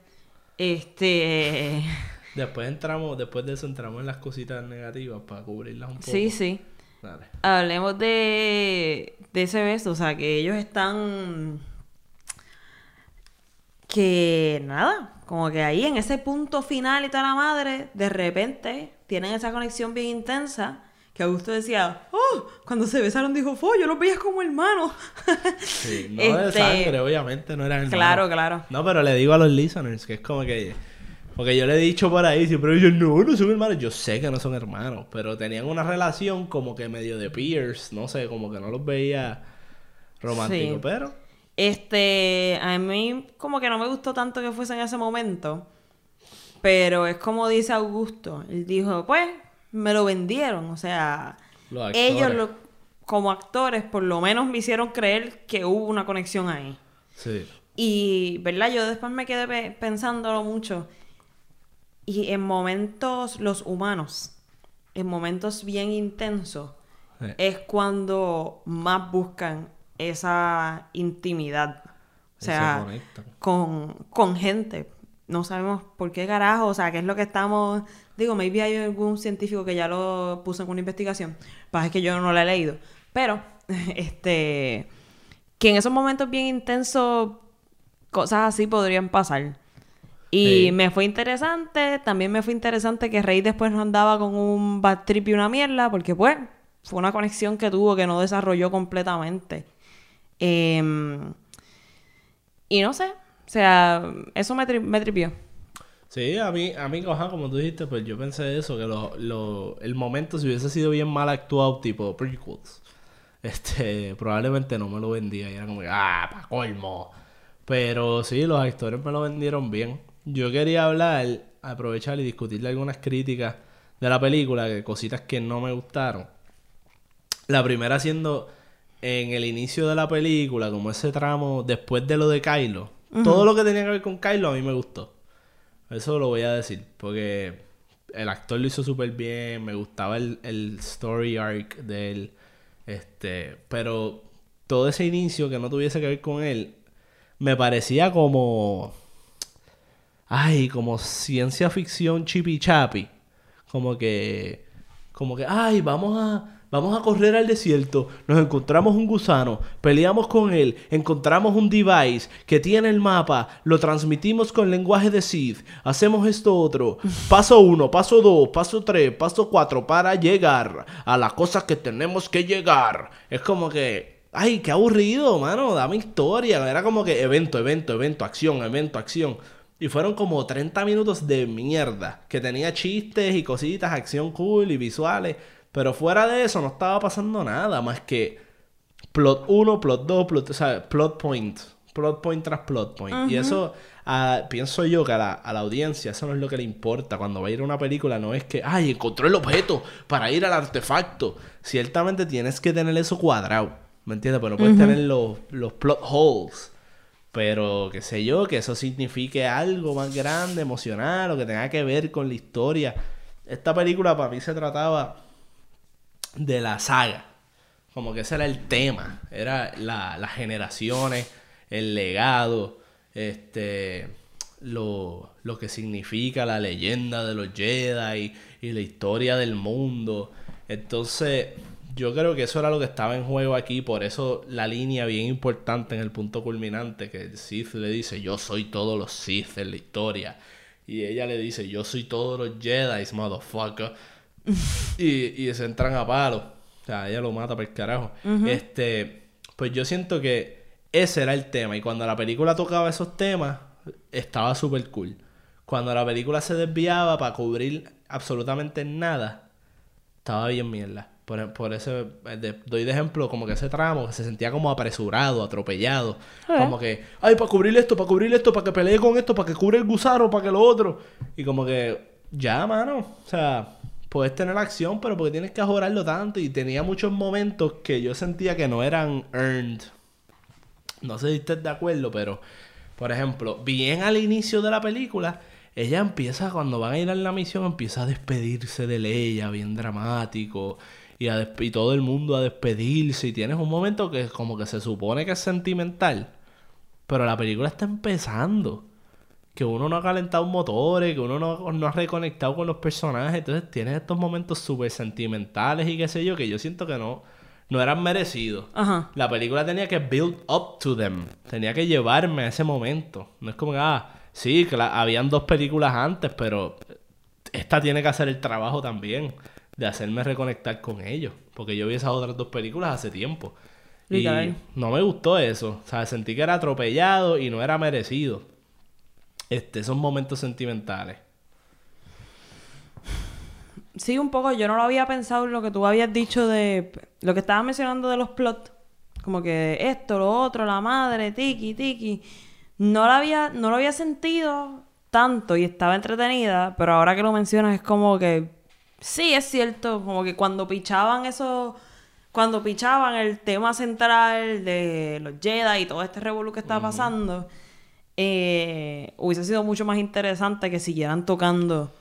Este. [LAUGHS] Después entramos, después de eso entramos en las cositas negativas para cubrirlas un poco. Sí, sí. Dale. Hablemos de, de ese beso. O sea, que ellos están. Que nada, como que ahí en ese punto final y toda la madre, de repente tienen esa conexión bien intensa. Que Augusto decía, oh, cuando se besaron dijo, fue, yo los veía como hermanos. [LAUGHS] Sí, no de Este, sangre, obviamente, no eran hermanos. Claro, claro. No, pero le digo a los listeners que es como que. Porque yo le he dicho por ahí, siempre dicen, no, no son hermanos. Yo sé que no son hermanos, pero tenían una relación como que medio de peers, no sé, como que no los veía románticos, Sí. pero. Este, a mí como que no me gustó tanto que fuese en ese momento, pero es como dice Augusto, él dijo, pues, me lo vendieron, o sea, Los ellos lo- como actores por lo menos me hicieron creer que hubo una conexión ahí. Sí. Y, ¿verdad? Yo después me quedé pe- pensándolo mucho. Y en momentos, los humanos, en momentos bien intensos, Sí. es cuando más buscan esa intimidad. O Se sea, con, con gente. No sabemos por qué carajo, o sea, qué es lo que estamos... Digo, maybe hay algún científico que ya lo puso en una investigación. Pasa es que yo no la he leído. Pero, [LAUGHS] este... Que en esos momentos bien intensos, cosas así podrían pasar. Y Sí. me fue interesante, también me fue interesante que Rey después no andaba con un bad trip y una mierda, porque pues fue una conexión que tuvo que no desarrolló completamente. Em, y no sé, o sea, eso me, tri- me tripió. Sí, a mí, a mí, ajá, como tú dijiste, pues yo pensé eso, que lo, lo- el momento si hubiese sido bien mal actuado, tipo prequels, este, [LAUGHS] probablemente no me lo vendía. Y era como que, ah, pa' colmo. Pero sí, los actores me lo vendieron bien. Yo quería hablar, aprovechar y discutirle algunas críticas de la película, que cositas que no me gustaron. La primera siendo en el inicio de la película, como ese tramo después de lo de Kylo. Todo lo que tenía que ver con Kylo a mí me gustó. Eso lo voy a decir, porque el actor lo hizo súper bien, me gustaba el, el story arc de él. Este, pero todo ese inicio que no tuviese que ver con él, me parecía como. Ay, como ciencia ficción chipi chapi. Como que. Como que, ay, vamos a. Vamos a correr al desierto, nos encontramos un gusano, peleamos con él, encontramos un device que tiene el mapa, lo transmitimos con lenguaje de Sith, hacemos esto otro, [LAUGHS] paso uno, paso dos, paso tres, paso cuatro, para llegar a la cosa que tenemos que llegar. Es como que, ay, qué aburrido, mano, dame historia. Era como que evento, evento, evento, acción, evento, acción. Y fueron como 30 minutos de mierda. Que tenía chistes y cositas, acción cool y visuales. Pero fuera de eso no estaba pasando nada más que plot 1, plot 2, plot, o sea, plot point. Plot point tras plot point. Y eso, ah, pienso yo que a la, a la audiencia eso no es lo que le importa. Cuando va a ir a una película no es que, ay, encontró el objeto para ir al artefacto. Ciertamente tienes que tener eso cuadrado. ¿Me entiendes? Pero no puedes tener los, los plot holes. Pero qué sé yo, que eso signifique algo más grande, emocional, o que tenga que ver con la historia. Esta película para mí se trataba de la saga. Como que ese era el tema. Era la- las generaciones, el legado, este lo, lo que significa la leyenda de los Jedi y la historia del mundo. Entonces, yo creo que eso era lo que estaba en juego aquí, por eso la línea bien importante en el punto culminante, que el Sith le dice, yo soy todos los Sith en la historia. Y ella le dice, yo soy todos los Jedi, motherfucker. [LAUGHS] y, y se entran a palo. O sea, ella lo mata por el carajo. Este, pues yo siento que ese era el tema. Y cuando la película tocaba esos temas, estaba súper cool. Cuando la película se desviaba para cubrir absolutamente nada, estaba bien mierda. Por, por ese, eh, de- doy de ejemplo como que ese tramo que se sentía como apresurado, atropellado. Como que, ay, para cubrir esto, para cubrir esto, para que pelee con esto, para que cubre el gusano, para que lo otro. Y como que, ya, mano. O sea, puedes tener acción, pero porque tienes que ajorarlo tanto. Y tenía muchos momentos que yo sentía que no eran earned. No sé si estés de acuerdo, pero, por ejemplo, bien al inicio de la película, ella empieza, cuando van a ir a la misión, empieza a despedirse de Leia, bien dramático, y, a y todo el mundo a despedirse, y tienes un momento que como que se supone que es sentimental, pero la película está empezando. Que uno no ha calentado motores, que uno no, no ha reconectado con los personajes. Entonces tienes estos momentos súper sentimentales y qué sé yo, que yo siento que no, no eran merecidos. Ajá. La película tenía que build up to them. Tenía que llevarme a ese momento. No es como que, ah, sí, que la- habían dos películas antes, pero esta tiene que hacer el trabajo también de hacerme reconectar con ellos. Porque yo vi esas otras dos películas hace tiempo. Y Literal. no me gustó eso. O sea, sentí que era atropellado y no era merecido. Este, esos momentos sentimentales. Sí, un poco. Yo no lo había pensado en lo que tú habías dicho de... Lo que estabas mencionando de los plots. Como que esto, lo otro, la madre, tiki, tiki. No lo había, no lo había sentido tanto y estaba entretenida, pero ahora que lo mencionas es como que... Sí, es cierto. Como que cuando pichaban eso... Cuando pichaban el tema central de los Jedi y todo este revolú que estaba pasando, eh, hubiese sido mucho más interesante que siguieran tocando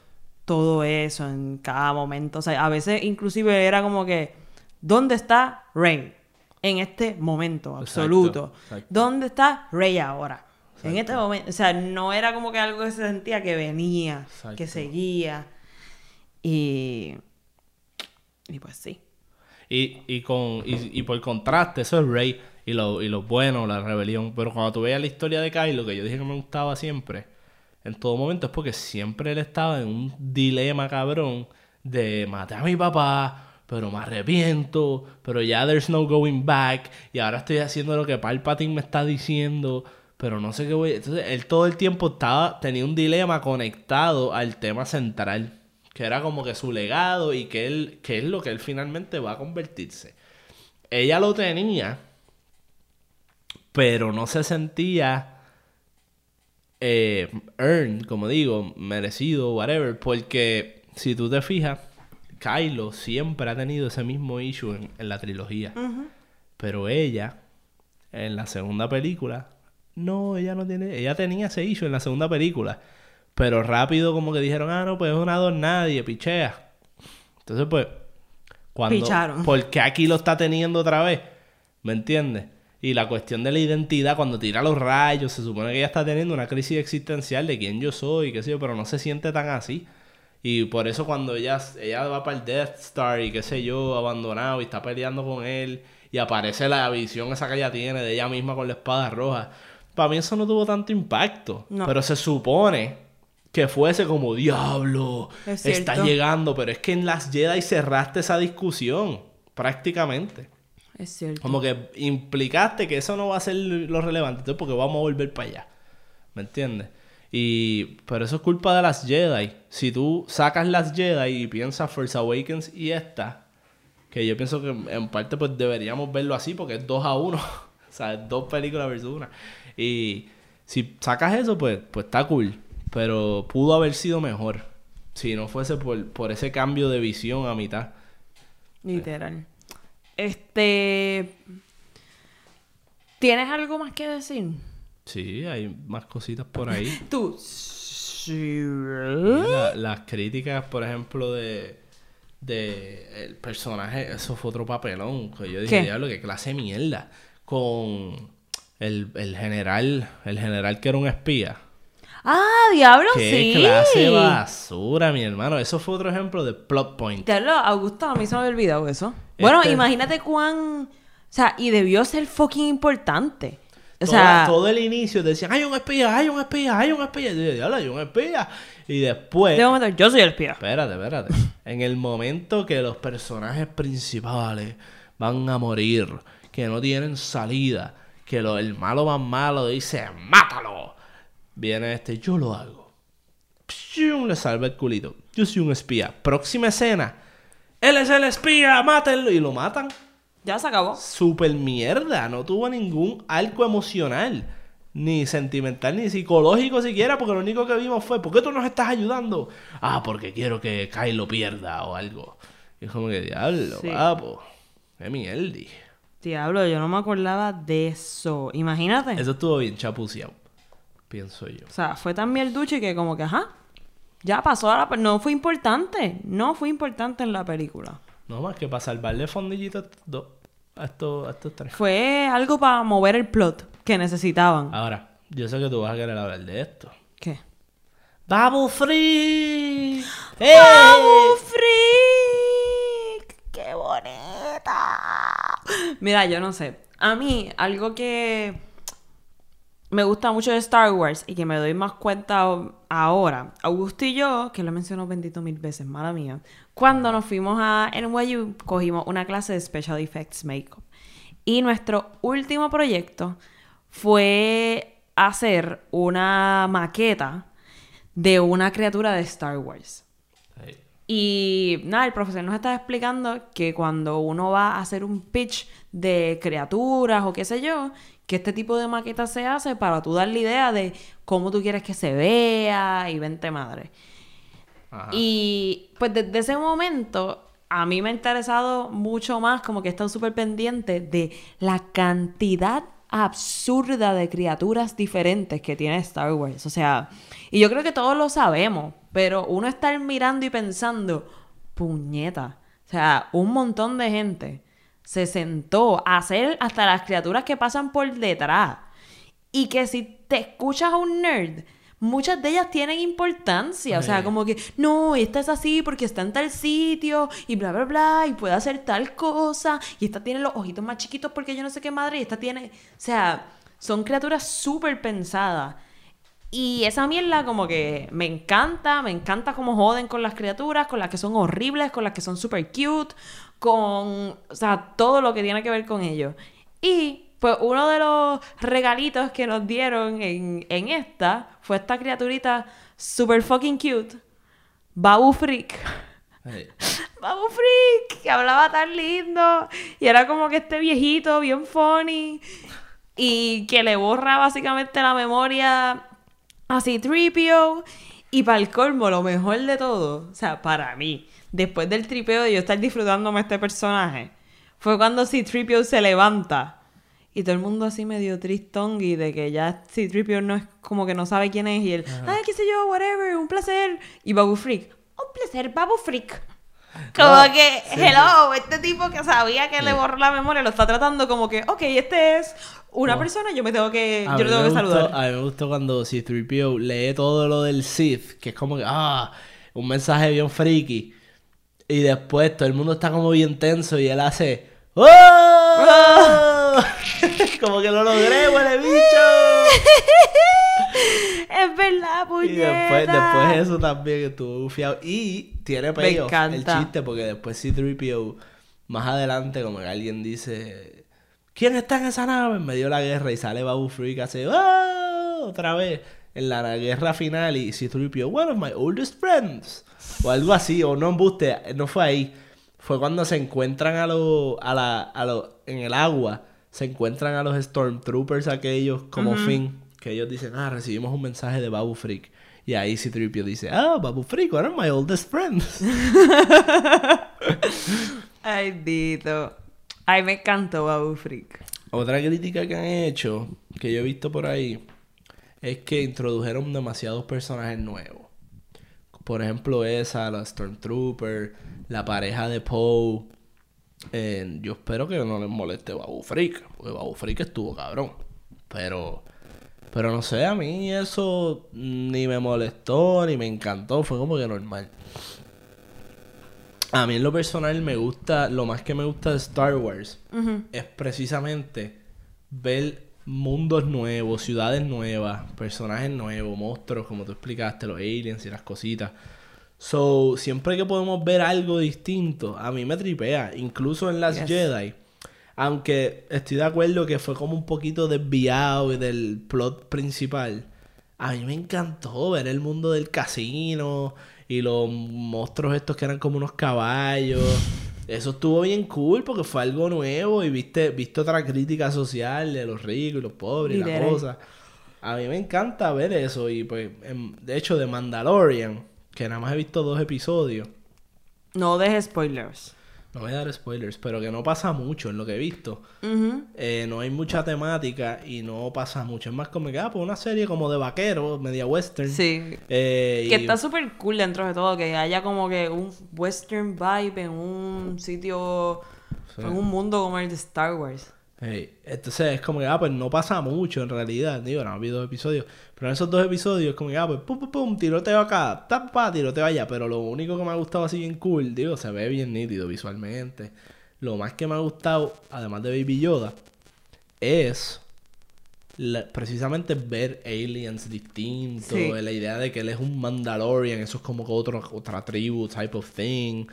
todo eso en cada momento. O sea, a veces inclusive era como que, ¿dónde está Rey? En este momento absoluto. exacto. ¿Dónde está Rey ahora? En este momento. O sea, no era como que algo que se sentía que venía, que seguía. Y... Y pues sí. Y, y con y, y por contraste, eso es Rey y lo, y lo bueno, la rebelión. Pero cuando tú veas la historia de Kylo, que yo dije que me gustaba siempre, en todo momento es porque siempre él estaba en un dilema cabrón de maté a mi papá, pero me arrepiento, pero ya there's no going back, y ahora estoy haciendo lo que Palpatine me está diciendo, pero no sé qué voy. Entonces, él todo el tiempo estaba, tenía un dilema conectado al tema central, que era como que su legado y que él, que es lo que él finalmente va a convertirse. Ella lo tenía, pero no se sentía eh, earned, como digo, merecido, whatever, porque si tú te fijas, Kylo siempre ha tenido ese mismo issue en, en la trilogía. Pero ella, en la segunda película, no, ella no tiene, ella tenía ese issue en la segunda película. Pero rápido como que dijeron, ah, no, pues es una don nadie, pichea. Entonces, pues, cuando... Picharon. Porque aquí lo está teniendo otra vez, ¿me entiendes? Y la cuestión de la identidad, cuando tira los rayos, se supone que ella está teniendo una crisis existencial de quién yo soy, qué sé yo, pero no se siente tan así. Y por eso cuando ella, ella va para el Death Star y qué sé yo, abandonado y está peleando con él y aparece la visión esa que ella tiene de ella misma con la espada roja, para mí eso no tuvo tanto impacto. No. Pero se supone que fuese como diablo, Es está llegando, pero es que en las Jedi cerraste esa discusión, prácticamente. Es cierto. Como que implicaste que eso no va a ser lo relevante, entonces porque vamos a volver para allá. ¿Me entiendes? Y pero eso es culpa de las Jedi. Si tú sacas las Jedi y piensas Force Awakens y esta, que yo pienso que en parte pues deberíamos verlo así porque es 2 a 1. [LAUGHS] o sea, es dos películas versus una. Y si sacas eso, pues, pues está cool. Pero pudo haber sido mejor. Si no fuese por, por ese cambio de visión a mitad. Literal. Este. ¿Tienes algo más que decir? Sí, hay más cositas por ahí. [LAUGHS] Tú. La- las críticas, por ejemplo, de, de el personaje, eso fue otro papelón. Que yo dije, ¿Qué? diablo, qué clase de mierda. Con el, el general, el general que era un espía. Ah, diablo, Qué sí. clase de basura, mi hermano. Eso fue otro ejemplo de plot point. Diablo, Augusto, a mí se me había olvidado eso. Bueno, Este- imagínate cuán... O sea, y debió ser fucking importante. O sea, todo el inicio decían, hay un espía, hay un espía, hay un espía. Y yo, diablo, hay un espía. Y después... de momento, yo soy el espía. Espérate, espérate. [LAUGHS] En el momento que los personajes principales van a morir, que no tienen salida, que lo- el malo más malo dice, ¡mátalo! Viene este, yo lo hago. ¡Pium! Le salva el culito. Yo soy un espía. Próxima escena. Él es el espía, mátenlo. Y lo matan. Ya se acabó. Super mierda. No tuvo ningún arco emocional. Ni sentimental, ni psicológico siquiera. Porque lo único que vimos fue, ¿por qué tú nos estás ayudando? Ah, porque quiero que Kylo pierda o algo. Y es como que, diablo, Sí. papo. Qué mierdi. Diablo, yo no me acordaba de eso. Imagínate. Eso estuvo bien chapuceado. Pienso yo. O sea, fue tan mierduchi que como que, ajá, ya pasó a la... pe- No fue importante. No fue importante en la película. No más que para salvarle fondillito a estos dos. A estos, a estos tres. Fue algo para mover el plot que necesitaban. Ahora, yo sé que tú vas a querer hablar de esto. ¿Qué? ¡Bubble Free! ¡Eh! ¡Babu Freak! ¡Qué bonita! Mira, yo no sé. A mí, algo que me gusta mucho de Star Wars y que me doy más cuenta ahora. Augusto y yo, que lo menciono bendito mil veces, mala mía. Cuando nos fuimos a NYU, cogimos una clase de Special Effects Makeup. Y nuestro último proyecto fue hacer una maqueta de una criatura de Star Wars. Y nada, el profesor nos estaba explicando que cuando uno va a hacer un pitch de criaturas o qué sé yo, que este tipo de maqueta se hace para tú dar la idea de cómo tú quieres que se vea y vente madre. Ajá. Y pues desde ese momento a mí me ha interesado mucho más, como que he estado súper pendiente de la cantidad absurda de criaturas diferentes que tiene Star Wars. O sea, y yo creo que todos lo sabemos, pero uno estar mirando y pensando, puñeta. O sea, un montón de gente se sentó a hacer hasta las criaturas que pasan por detrás. Y que si te escuchas a un nerd, muchas de ellas tienen importancia. O sea, como que, no, esta es así porque está en tal sitio y bla, bla, bla, y puede hacer tal cosa. Y esta tiene los ojitos más chiquitos porque yo no sé qué madre. Y esta tiene. O sea, son criaturas súper pensadas. Y esa mierda como que me encanta, me encanta cómo joden con las criaturas, con las que son horribles, con las que son super cute, con, o sea, todo lo que tiene que ver con ellos. Y pues uno de los regalitos que nos dieron en, en esta fue esta criaturita super fucking cute, Babu Freak. Hey. [LAUGHS] Babu Freak, que hablaba tan lindo. Y era como que este viejito bien funny. Y que le borra básicamente la memoria a C-3PO. Y para el colmo, lo mejor de todo, o sea, para mí, después del tripeo de yo estar disfrutándome este personaje, fue cuando C-3PO se levanta. Y todo el mundo así medio tristón y de que ya C-3PO no es como que no sabe quién es. Y él, ay, qué sé yo, whatever, un placer. Y Babu Freak, un placer, Babu Freak. Como No, que, sí, hello, este tipo que sabía que le borró la memoria lo está tratando como que, ok, este es una No. persona, yo me tengo que, A yo lo tengo que gustó- saludar. A mí me gustó cuando C-3PO lee todo lo del Sith, que es como que, ah, un mensaje bien freaky. Y después todo el mundo está como bien tenso y él hace, ¡Oh! [LAUGHS] como que lo logré, huele [LAUGHS] bicho. Es verdad, Y puñeta. después, después eso también estuvo bufiado. Y tiene payoff el chiste, porque después C-3PO, más adelante, como que alguien dice, ¿quién está en esa nave? En medio de la guerra y sale Babu Freak, hace, ¡Oh! Otra vez en la guerra final y C-3PO, one of my oldest friends. O algo así, o no embuste, no fue ahí. Fue cuando se encuentran a los, a la, a los, en el agua, se encuentran a los Stormtroopers aquellos como Finn, que ellos dicen, ah, recibimos un mensaje de Babu Freak. Y ahí C-3PO dice, ah, Babu Freak, one of my oldest friends. [LAUGHS] Ay, Dito. Ay, me encantó Babu Freak. Otra crítica que han hecho, que yo he visto por ahí, es que introdujeron demasiados personajes nuevos. Por ejemplo, esa, la Stormtrooper, la pareja de Poe. Eh, yo espero que no les moleste Babu Freak, porque Babu Freak estuvo cabrón. Pero, Pero no sé, a mí eso ni me molestó ni me encantó, fue como que normal. A mí en lo personal me gusta, lo más que me gusta de Star Wars es precisamente ver mundos nuevos, ciudades nuevas, personajes nuevos, monstruos, como tú explicaste, los aliens y las cositas. So, siempre que podemos ver algo distinto, a mí me tripea, incluso en las Yes. Jedi. Aunque estoy de acuerdo que fue como un poquito desviado del plot principal. A mí me encantó ver el mundo del casino y los monstruos estos que eran como unos caballos. Eso estuvo bien cool porque fue algo nuevo y viste, viste otra crítica social de los ricos y los pobres y la cosa. A mí me encanta ver eso y pues, em, de hecho, de Mandalorian, que nada más he visto dos episodios. No dejes spoilers. No voy a dar spoilers, pero que no pasa mucho en lo que he visto. Eh, no hay mucha temática y no pasa mucho. Es más como que, ah, pues una serie como de vaqueros, media western. Sí. Eh, Que y- está súper cool dentro de todo, que haya como que un western vibe en un sitio, Sí. en un mundo como el de Star Wars. Hey, entonces es como que, ah, pues no pasa mucho en realidad. Digo, no ha habido episodios. Pero en esos dos episodios es como que, ah, pues pum, pum, pum, tiroteo acá, tap, pa, tiroteo allá. Pero lo único que me ha gustado así bien cool, digo, se ve bien nítido visualmente. Lo más que me ha gustado, además de Baby Yoda, es la- precisamente ver aliens distintos. Sí. La idea de que él es un Mandalorian, eso es como que otro, otra tribu, type of thing,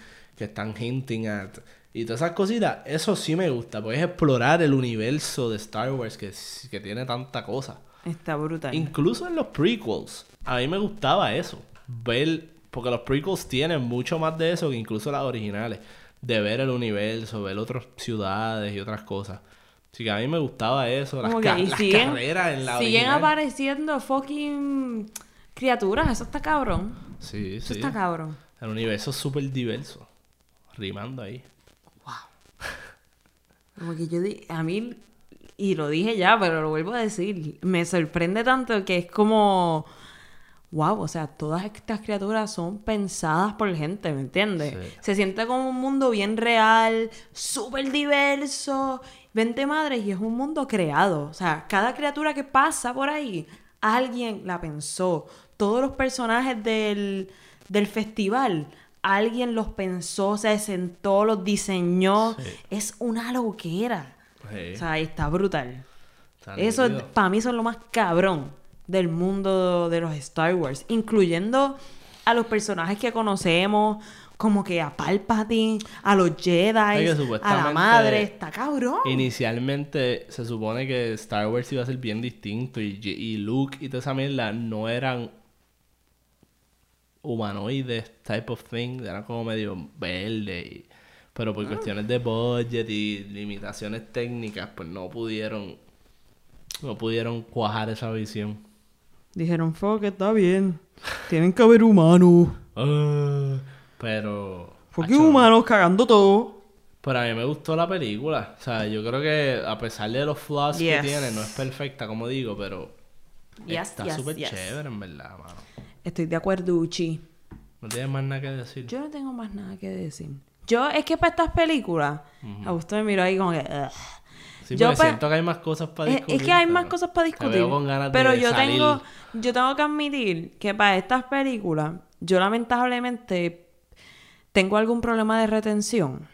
que están hinting at. Y todas esas cositas, eso sí me gusta, porque es explorar el universo de Star Wars que, que tiene tanta cosa. Está brutal. Incluso en los prequels, a mí me gustaba eso. Ver, porque los prequels tienen mucho más de eso que incluso las originales. De ver el universo, ver otras ciudades y otras cosas. Así que a mí me gustaba eso. Las, ca- siguen, carreras en la siguen original. apareciendo fucking criaturas. Eso está cabrón. Sí, Eso sí. está cabrón. El universo es súper diverso. Rimando ahí. Como que yo di- a mí, y lo dije ya, pero lo vuelvo a decir, me sorprende tanto que es como, wow, o sea, todas estas criaturas son pensadas por gente, ¿me entiendes? Sí. Se siente como un mundo bien real, súper diverso, vente madres, y es un mundo creado, o sea, cada criatura que pasa por ahí, alguien la pensó, todos los personajes del, del festival. Alguien los pensó, se sentó, los diseñó. Sí. Es una loquera. Sí. O sea, está brutal. Eso, para mí, eso es lo más cabrón del mundo de los Star Wars. Incluyendo a los personajes que conocemos, como que a Palpatine, a los Jedi, a la madre. Está cabrón. Inicialmente se supone que Star Wars iba a ser bien distinto y, y Luke y toda esa mierda no eran humanoides type of thing, eran como medio verde y- pero por cuestiones de budget y limitaciones técnicas pues no pudieron no pudieron cuajar esa visión. Dijeron, fuck, está bien. Tienen que haber humanos. Ah, pero Fucking acho, humanos cagando todo. Pero a mí me gustó la película. O sea, yo creo que a pesar de los flaws que tiene, no es perfecta, como digo, pero Yes, está yes, súper yes. chévere, en verdad, mano. Estoy de acuerdo, Uchi. No tienes más nada que decir. Yo no tengo más nada que decir. Yo, es que para estas películas, Augusto me miró ahí como que... "Ugh". Sí, yo pa- siento que hay más cosas para discutir. es que hay más cosas para discutir. veo con ganas pero de yo salir. tengo, yo tengo que admitir que para estas películas, yo lamentablemente tengo algún problema de retención.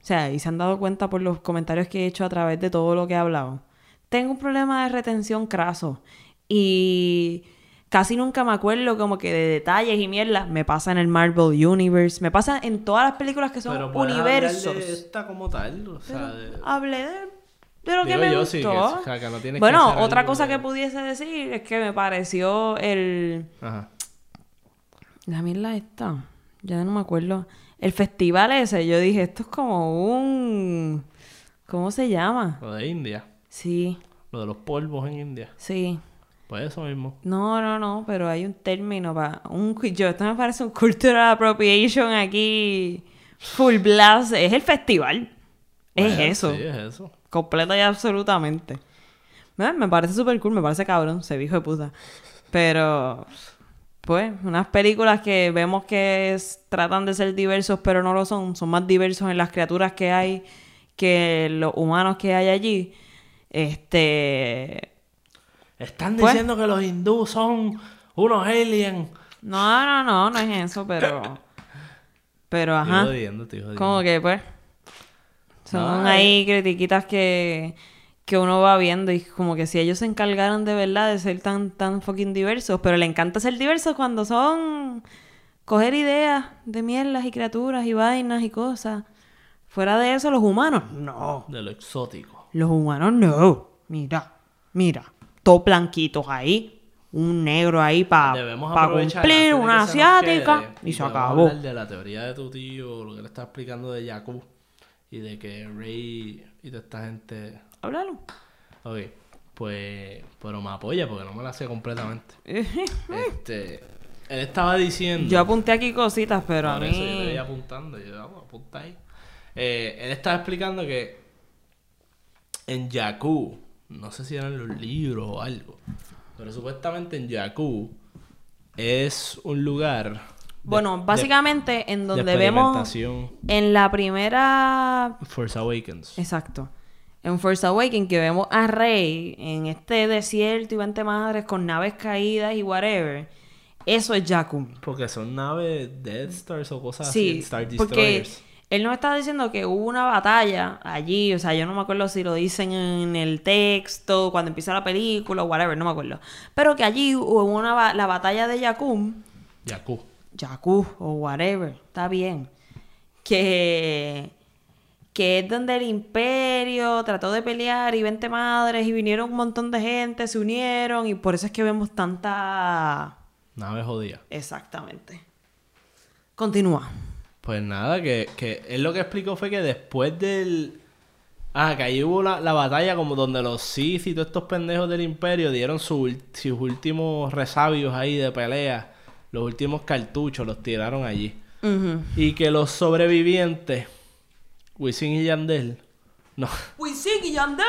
O sea, y se han dado cuenta por los comentarios que he hecho a través de todo lo que he hablado. Tengo un problema de retención craso. Y casi nunca me acuerdo como que de detalles y mierda. Me pasa en el Marvel Universe. Me pasa en todas las películas que son Pero universos. de esta como tal, o sea, de- Hablé de, de lo que me yo, gustó. sí, que- o sea, que no tienes que bueno, otra cosa de- que pudiese decir es que me pareció el... Ajá. La mierda esta. Ya no me acuerdo. El festival ese, yo dije, esto es como un... ¿Cómo se llama? Lo de India, Sí, lo de los polvos en India. sí. Pues eso mismo. No, no, no, pero hay un término para... Un, yo, esto me parece un cultural appropriation aquí. Full blast. Es el festival. es Bueno, eso. Sí, es eso. Completa y absolutamente. Me, parece súper cool, me parece cabrón, se hijo de puta. Pero, pues, unas películas que vemos que es- tratan de ser diversos, pero no lo son. Son más diversos en las criaturas que hay que los humanos que hay allí. Este. Están Pues- diciendo que los hindús son unos aliens. No, no, no, no es eso, pero. [LAUGHS] Pero Estoy ajá. jodiendo, estoy jodiendo. Como que pues. Son ahí critiquitas que, que uno va viendo y como que si ellos se encargaran de verdad de ser tan, tan fucking diversos, pero le encanta ser diversos cuando son coger ideas de mierdas y criaturas y vainas y cosas. Fuera de eso, los humanos, no. De lo exótico. Los humanos no. Mira, mira, todos blanquitos ahí. Un negro ahí para aprovechar cumplir de una asiática. quede, Y se acabó. de la teoría de tu tío, lo que le está explicando de Yaku. Y de que Rey y toda esta gente... Háblalo. Ok, pues... Pero me apoya porque no me la sé completamente. [LAUGHS] este... Él estaba diciendo... Yo apunté aquí cositas, pero a Por eso yo te mí. voy apuntando. Yo, vamos, apunta ahí. Eh, él estaba explicando que en Yaku, no sé si eran los libros o algo, pero supuestamente en Yaku es un lugar. de- Bueno, de- básicamente en de donde vemos. En la primera. Force Awakens. Exacto. En Force Awakens, que vemos a Rey en este desierto y 20 madres con naves caídas y whatever. Eso es Jakku. Porque son naves Death Stars o cosas Sí, así, Star porque Destroyers. Él nos está diciendo que hubo una batalla allí, o sea, yo no me acuerdo si lo dicen en el texto, cuando empieza la película, o whatever, no me acuerdo. Pero que allí hubo una la batalla de Jakku, Yaku. Jakku o whatever, está bien. Que que es donde el imperio trató de pelear y 20 madres y vinieron un montón de gente, se unieron y por eso es que vemos tanta Nave jodida. exactamente. Continúa. Pues nada, que, que él lo que explicó fue que después del... Ah, que ahí hubo la, la batalla como donde los Sith y todos estos pendejos del imperio dieron su sus últimos resabios ahí de pelea. Los últimos cartuchos los tiraron allí. Y que los sobrevivientes, Wisin y Yandel, no, Wisin y Yandel.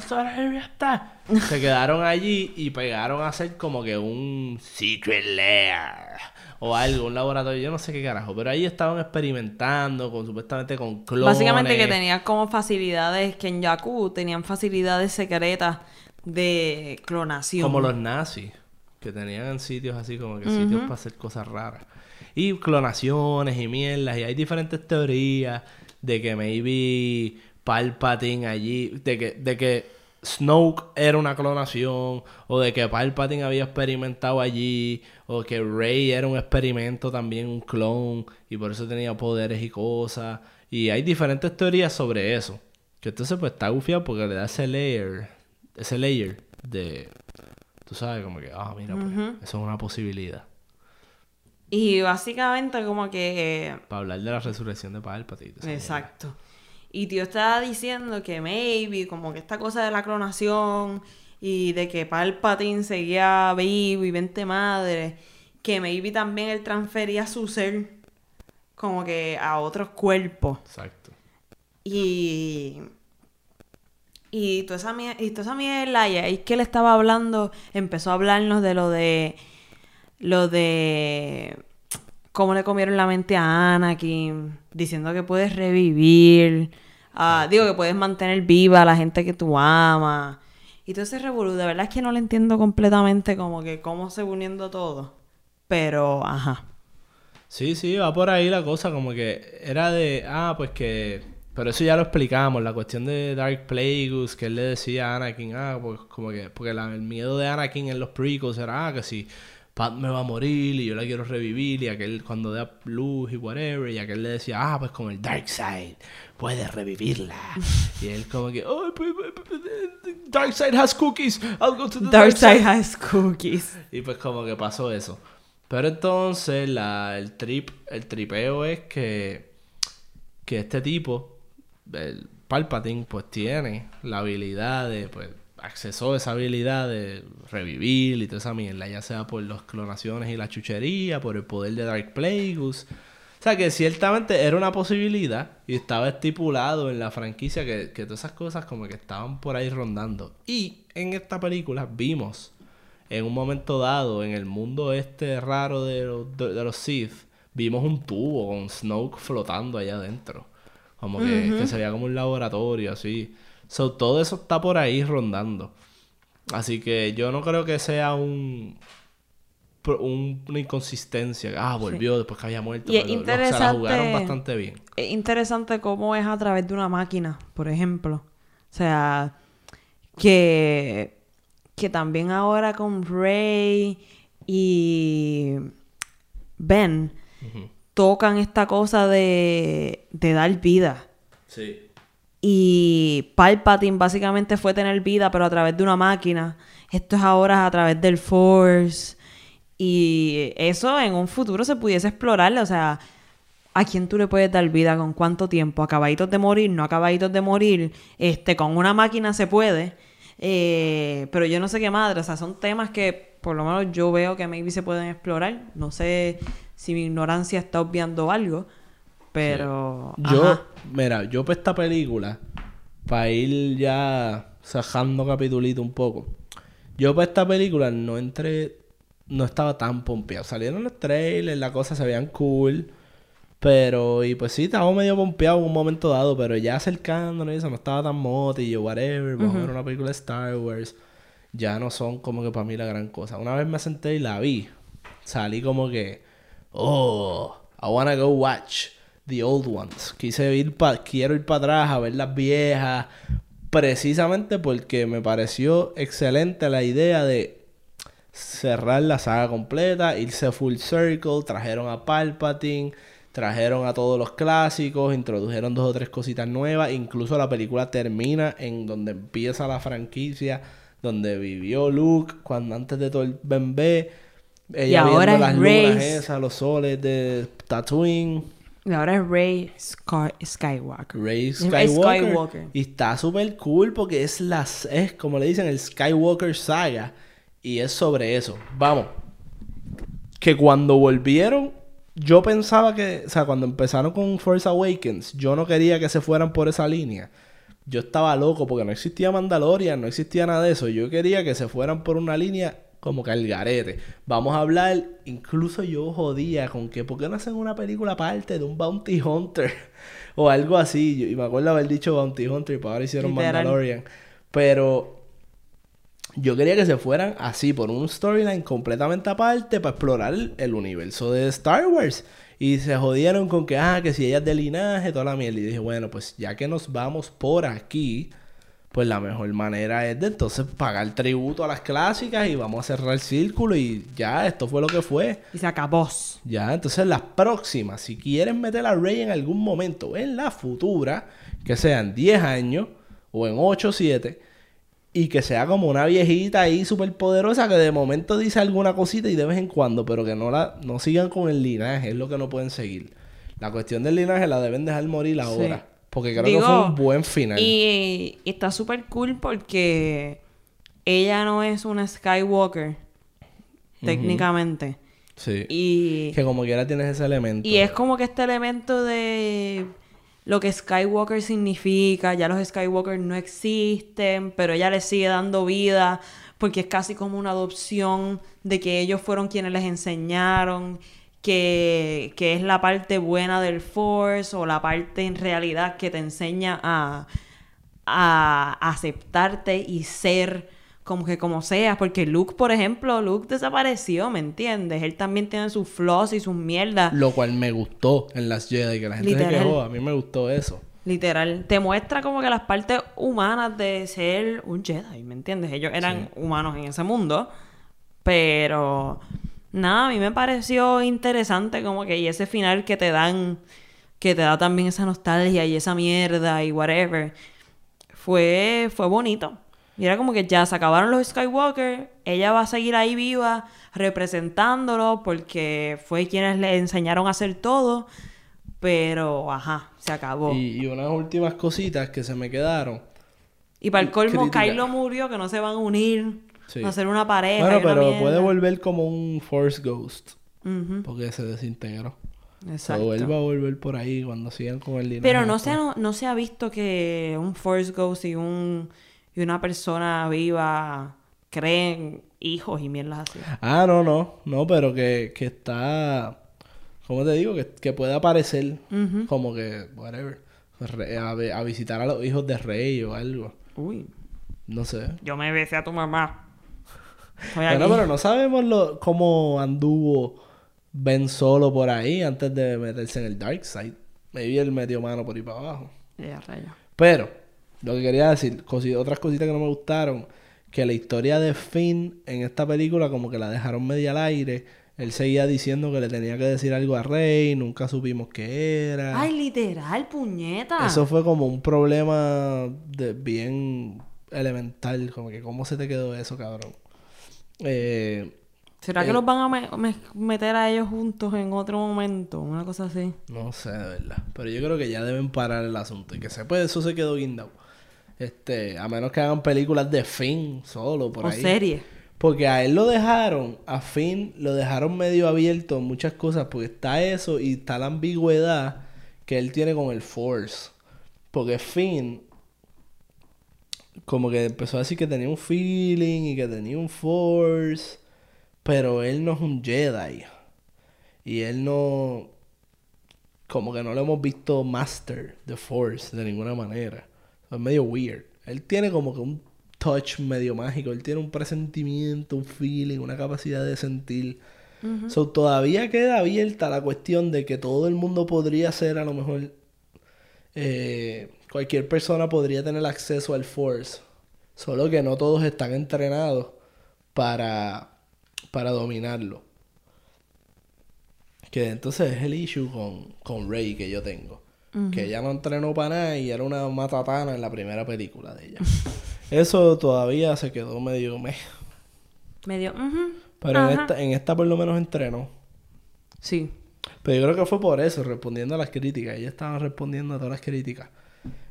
Se quedaron allí y pegaron a hacer como que un secret lair o algo, un laboratorio, yo no sé qué carajo, pero ahí estaban experimentando con supuestamente con clones. Básicamente que tenían como facilidades, que en Jakku tenían facilidades secretas de clonación. Como los nazis, que tenían sitios así como que sitios para hacer cosas raras. Y clonaciones y mierdas. Y hay diferentes teorías de que maybe Palpatine allí, de que, de que Snoke era una clonación, o de que Palpatine había experimentado allí, o que Rey era un experimento también, un clon, y por eso tenía poderes y cosas. Y hay diferentes teorías sobre eso. Que entonces pues está gufiado porque le da ese layer, ese layer de, tú sabes, como que, ah, mira, pues, eso es una posibilidad. Y básicamente como que... Para hablar de la resurrección de Palpatine. mierda. Y tío estaba diciendo que maybe, como que esta cosa de la clonación y de que Palpatine seguía vivo y 20 madres, que maybe también él transfería su ser como que a otros cuerpos. Exacto. Y. Y toda esa, mier- y toda esa mierda, y ahí que él estaba hablando, empezó a hablarnos de lo de. Lo de. Cómo le comieron la mente a Anakin, diciendo que puedes revivir. ah, digo que puedes mantener viva a la gente que tú amas. Y todo ese revolú, de verdad es que no lo entiendo completamente como que cómo se uniendo todo. Pero, ajá. Sí, sí, va por ahí la cosa, como que era de, ah, pues que, pero eso ya lo explicamos, la cuestión de Dark Plagueis, que él le decía a Anakin, ah, pues como que, porque el miedo de Anakin en los prequels era, ah, que si Pat me va a morir y yo la quiero revivir y aquel cuando da luz y whatever, y aquel le decía, ah, pues con el Dark Side puedes revivirla. [LAUGHS] y él como que, oh, Dark Side has cookies, I'll go to the Dark Side has cookies. y pues como que pasó eso. Pero entonces la, el trip, el tripeo es que, que este tipo, el Palpatine, pues tiene la habilidad de, pues, accesó esa habilidad de revivir y toda esa mierda, ya sea por las clonaciones y la chuchería, por el poder de Dark Plagueis. O sea que ciertamente era una posibilidad y estaba estipulado en la franquicia que, que todas esas cosas como que estaban por ahí rondando. Y en esta película vimos en un momento dado, en el mundo este raro de los, de, de los Sith, vimos un tubo con Snoke flotando allá adentro. Como que, que se veía como un laboratorio, así. So, todo eso está por ahí rondando. Así que yo no creo que sea un, una inconsistencia. Ah, volvió después que había muerto. Y es pero lo- se la jugaron interesante- bastante bien. Es interesante cómo es a través de una máquina, por ejemplo. O sea, que, que también ahora con Rey y Ben tocan esta cosa de, de dar vida. Sí. Y Palpatine básicamente fue tener vida, pero a través de una máquina. Esto es ahora a través del Force. Y eso en un futuro se pudiese explorar. O sea, ¿a quién tú le puedes dar vida? ¿Con cuánto tiempo? ¿Acabaditos de morir? ¿No acabaditos de morir? Este, con una máquina se puede. Eh, pero yo no sé qué madre. O sea, son temas que por lo menos yo veo que maybe se pueden explorar. No sé si mi ignorancia está obviando algo. Pero... Yo, ajá. mira, yo para esta película, para ir ya sacando capitulito un poco, yo para esta película no entré, no estaba tan pompeado. Salieron los trailers, las cosas se veían cool, pero, y pues sí, estaba medio pompeado en un momento dado, pero ya acercándonos eso, no estaba tan mote y yo, whatever, vamos a ver una película de Star Wars, ya no son como que para mí la gran cosa. Una vez me senté y la vi, salí como que, oh, I wanna go watch the old ones. Quise ir pa quiero ir para atrás a ver las viejas, precisamente porque me pareció excelente la idea de cerrar la saga completa, irse full circle, trajeron a Palpatine, trajeron a todos los clásicos, introdujeron dos o tres cositas nuevas, incluso la película termina en donde empieza la franquicia, donde vivió Luke cuando antes de todo el bebé, ella ahora viendo las lunas esas, los soles de Tatooine. Y ahora es Rey Scar- Skywalker. Skywalker. Skywalker. Y está súper cool porque es las es como le dicen el Skywalker saga y es sobre eso. Vamos. Que cuando volvieron yo pensaba que, o sea, cuando empezaron con Force Awakens, yo no quería que se fueran por esa línea. Yo estaba loco porque no existía Mandalorian, no existía nada de eso. Yo quería que se fueran por una línea como que al garete. Vamos a hablar, incluso yo jodía con que, ¿por qué no hacen una película aparte de un Bounty Hunter? [LAUGHS] o algo así. Yo- y me acuerdo haber dicho Bounty Hunter y para ahora hicieron Literal. Mandalorian. Pero yo quería que se fueran así, por un storyline completamente aparte para explorar el, el universo de Star Wars. Y se jodieron con que, ah, que si ella es de linaje, toda la mierda. Y dije, bueno, pues ya que nos vamos por aquí, pues la mejor manera es de entonces pagar tributo a las clásicas y vamos a cerrar el círculo y ya, esto fue lo que fue. Y se acabó. Ya, entonces las próximas, si quieren meter a Rey en algún momento en la futura, que sean 10 años o en 8 o 7, y que sea como una viejita ahí súper poderosa que de momento dice alguna cosita y de vez en cuando, pero que no la no sigan con el linaje, es lo que no pueden seguir. La cuestión del linaje la deben dejar morir ahora, porque creo que fue un buen final. Y, y está súper cool porque ella no es una Skywalker, técnicamente. Sí. Y, Que como quiera tienes ese elemento. y es como que este elemento de lo que Skywalker significa, ya los Skywalker no existen, pero ella les sigue dando vida porque es casi como una adopción de que ellos fueron quienes les enseñaron que, que es la parte buena del Force o la parte en realidad que te enseña a, a aceptarte y ser como que como seas, porque Luke, por ejemplo, Luke desapareció, ¿me entiendes? Él también tiene sus flaws y sus mierdas. Lo cual me gustó en las Jedi, que la gente se Literal. quejó. A mí me gustó eso. Literal, te muestra como que las partes humanas de ser un Jedi, ¿me entiendes? Ellos eran humanos en ese mundo, pero nada, a mí me pareció interesante como que y ese final que te dan, que te da también esa nostalgia y esa mierda y whatever, fue, fue bonito. Y era como que ya se acabaron los Skywalker, ella va a seguir ahí viva representándolo porque fue quienes le enseñaron a hacer todo, pero ajá, se acabó. Y, y unas últimas cositas que se me quedaron. Y para el colmo, Crítica. Kylo murió, que no se van a unir, Sí. a hacer una pareja. Bueno, pero mierda. puede volver como un Force Ghost. Porque se desintegró. Exacto. O él va a volver por ahí cuando sigan con el linaje. Pero no se, ha, no, no se ha visto que un Force Ghost y, un, y una persona viva creen hijos y mierdas así. Ah, no, no. No, pero que, que está... ¿Cómo te digo? Que, que puede aparecer como que... Whatever. Re- a, vi- a visitar a los hijos de rey o algo. Uy. No sé. Yo me besé a tu mamá. Bueno, pero no sabemos lo, cómo anduvo Ben Solo por ahí antes de meterse en el Dark Side. Maybe él metió mano por ahí para abajo. Rayo. Pero, lo que quería decir, cosi- otras cositas que no me gustaron, que la historia de Finn en esta película como que la dejaron media al aire. Él seguía diciendo que le tenía que decir algo a Rey, nunca supimos qué era. Ay, literal, puñeta. Eso fue como un problema de bien elemental, como que cómo se te quedó eso, cabrón. Eh, ¿Será que eh, los van a me- me- meter a ellos juntos en otro momento? Una cosa así. No sé, de verdad. Pero yo creo que ya deben parar el asunto. Y que se puede, eso se quedó guindado. Este, a menos que hagan películas de Finn solo por O ahí. serie. Porque a él lo dejaron, a Finn lo dejaron medio abierto en muchas cosas. Porque está eso y está la ambigüedad que él tiene con el Force. Porque Finn, como que empezó a decir que tenía un feeling y que tenía un Force. Pero él no es un Jedi. Y él no. Como que no lo hemos visto Master the Force de ninguna manera. Es medio weird. Él tiene como que un touch medio mágico. Él tiene un presentimiento, un feeling, una capacidad de sentir. So, todavía queda abierta la cuestión de que todo el mundo podría ser, a lo mejor, eh, cualquier persona podría tener acceso al Force. Solo que no todos están entrenados para, para dominarlo. Que entonces es el issue con, con Rey que yo tengo. Que ella no entrenó para nada y era una matatana en la primera película de ella. [LAUGHS] Eso todavía se quedó medio meh. Medio. ujú. Pero en esta, en esta por lo menos entrenó. Sí. Pero yo creo que fue por eso, respondiendo a las críticas. Ellos estaban respondiendo a todas las críticas.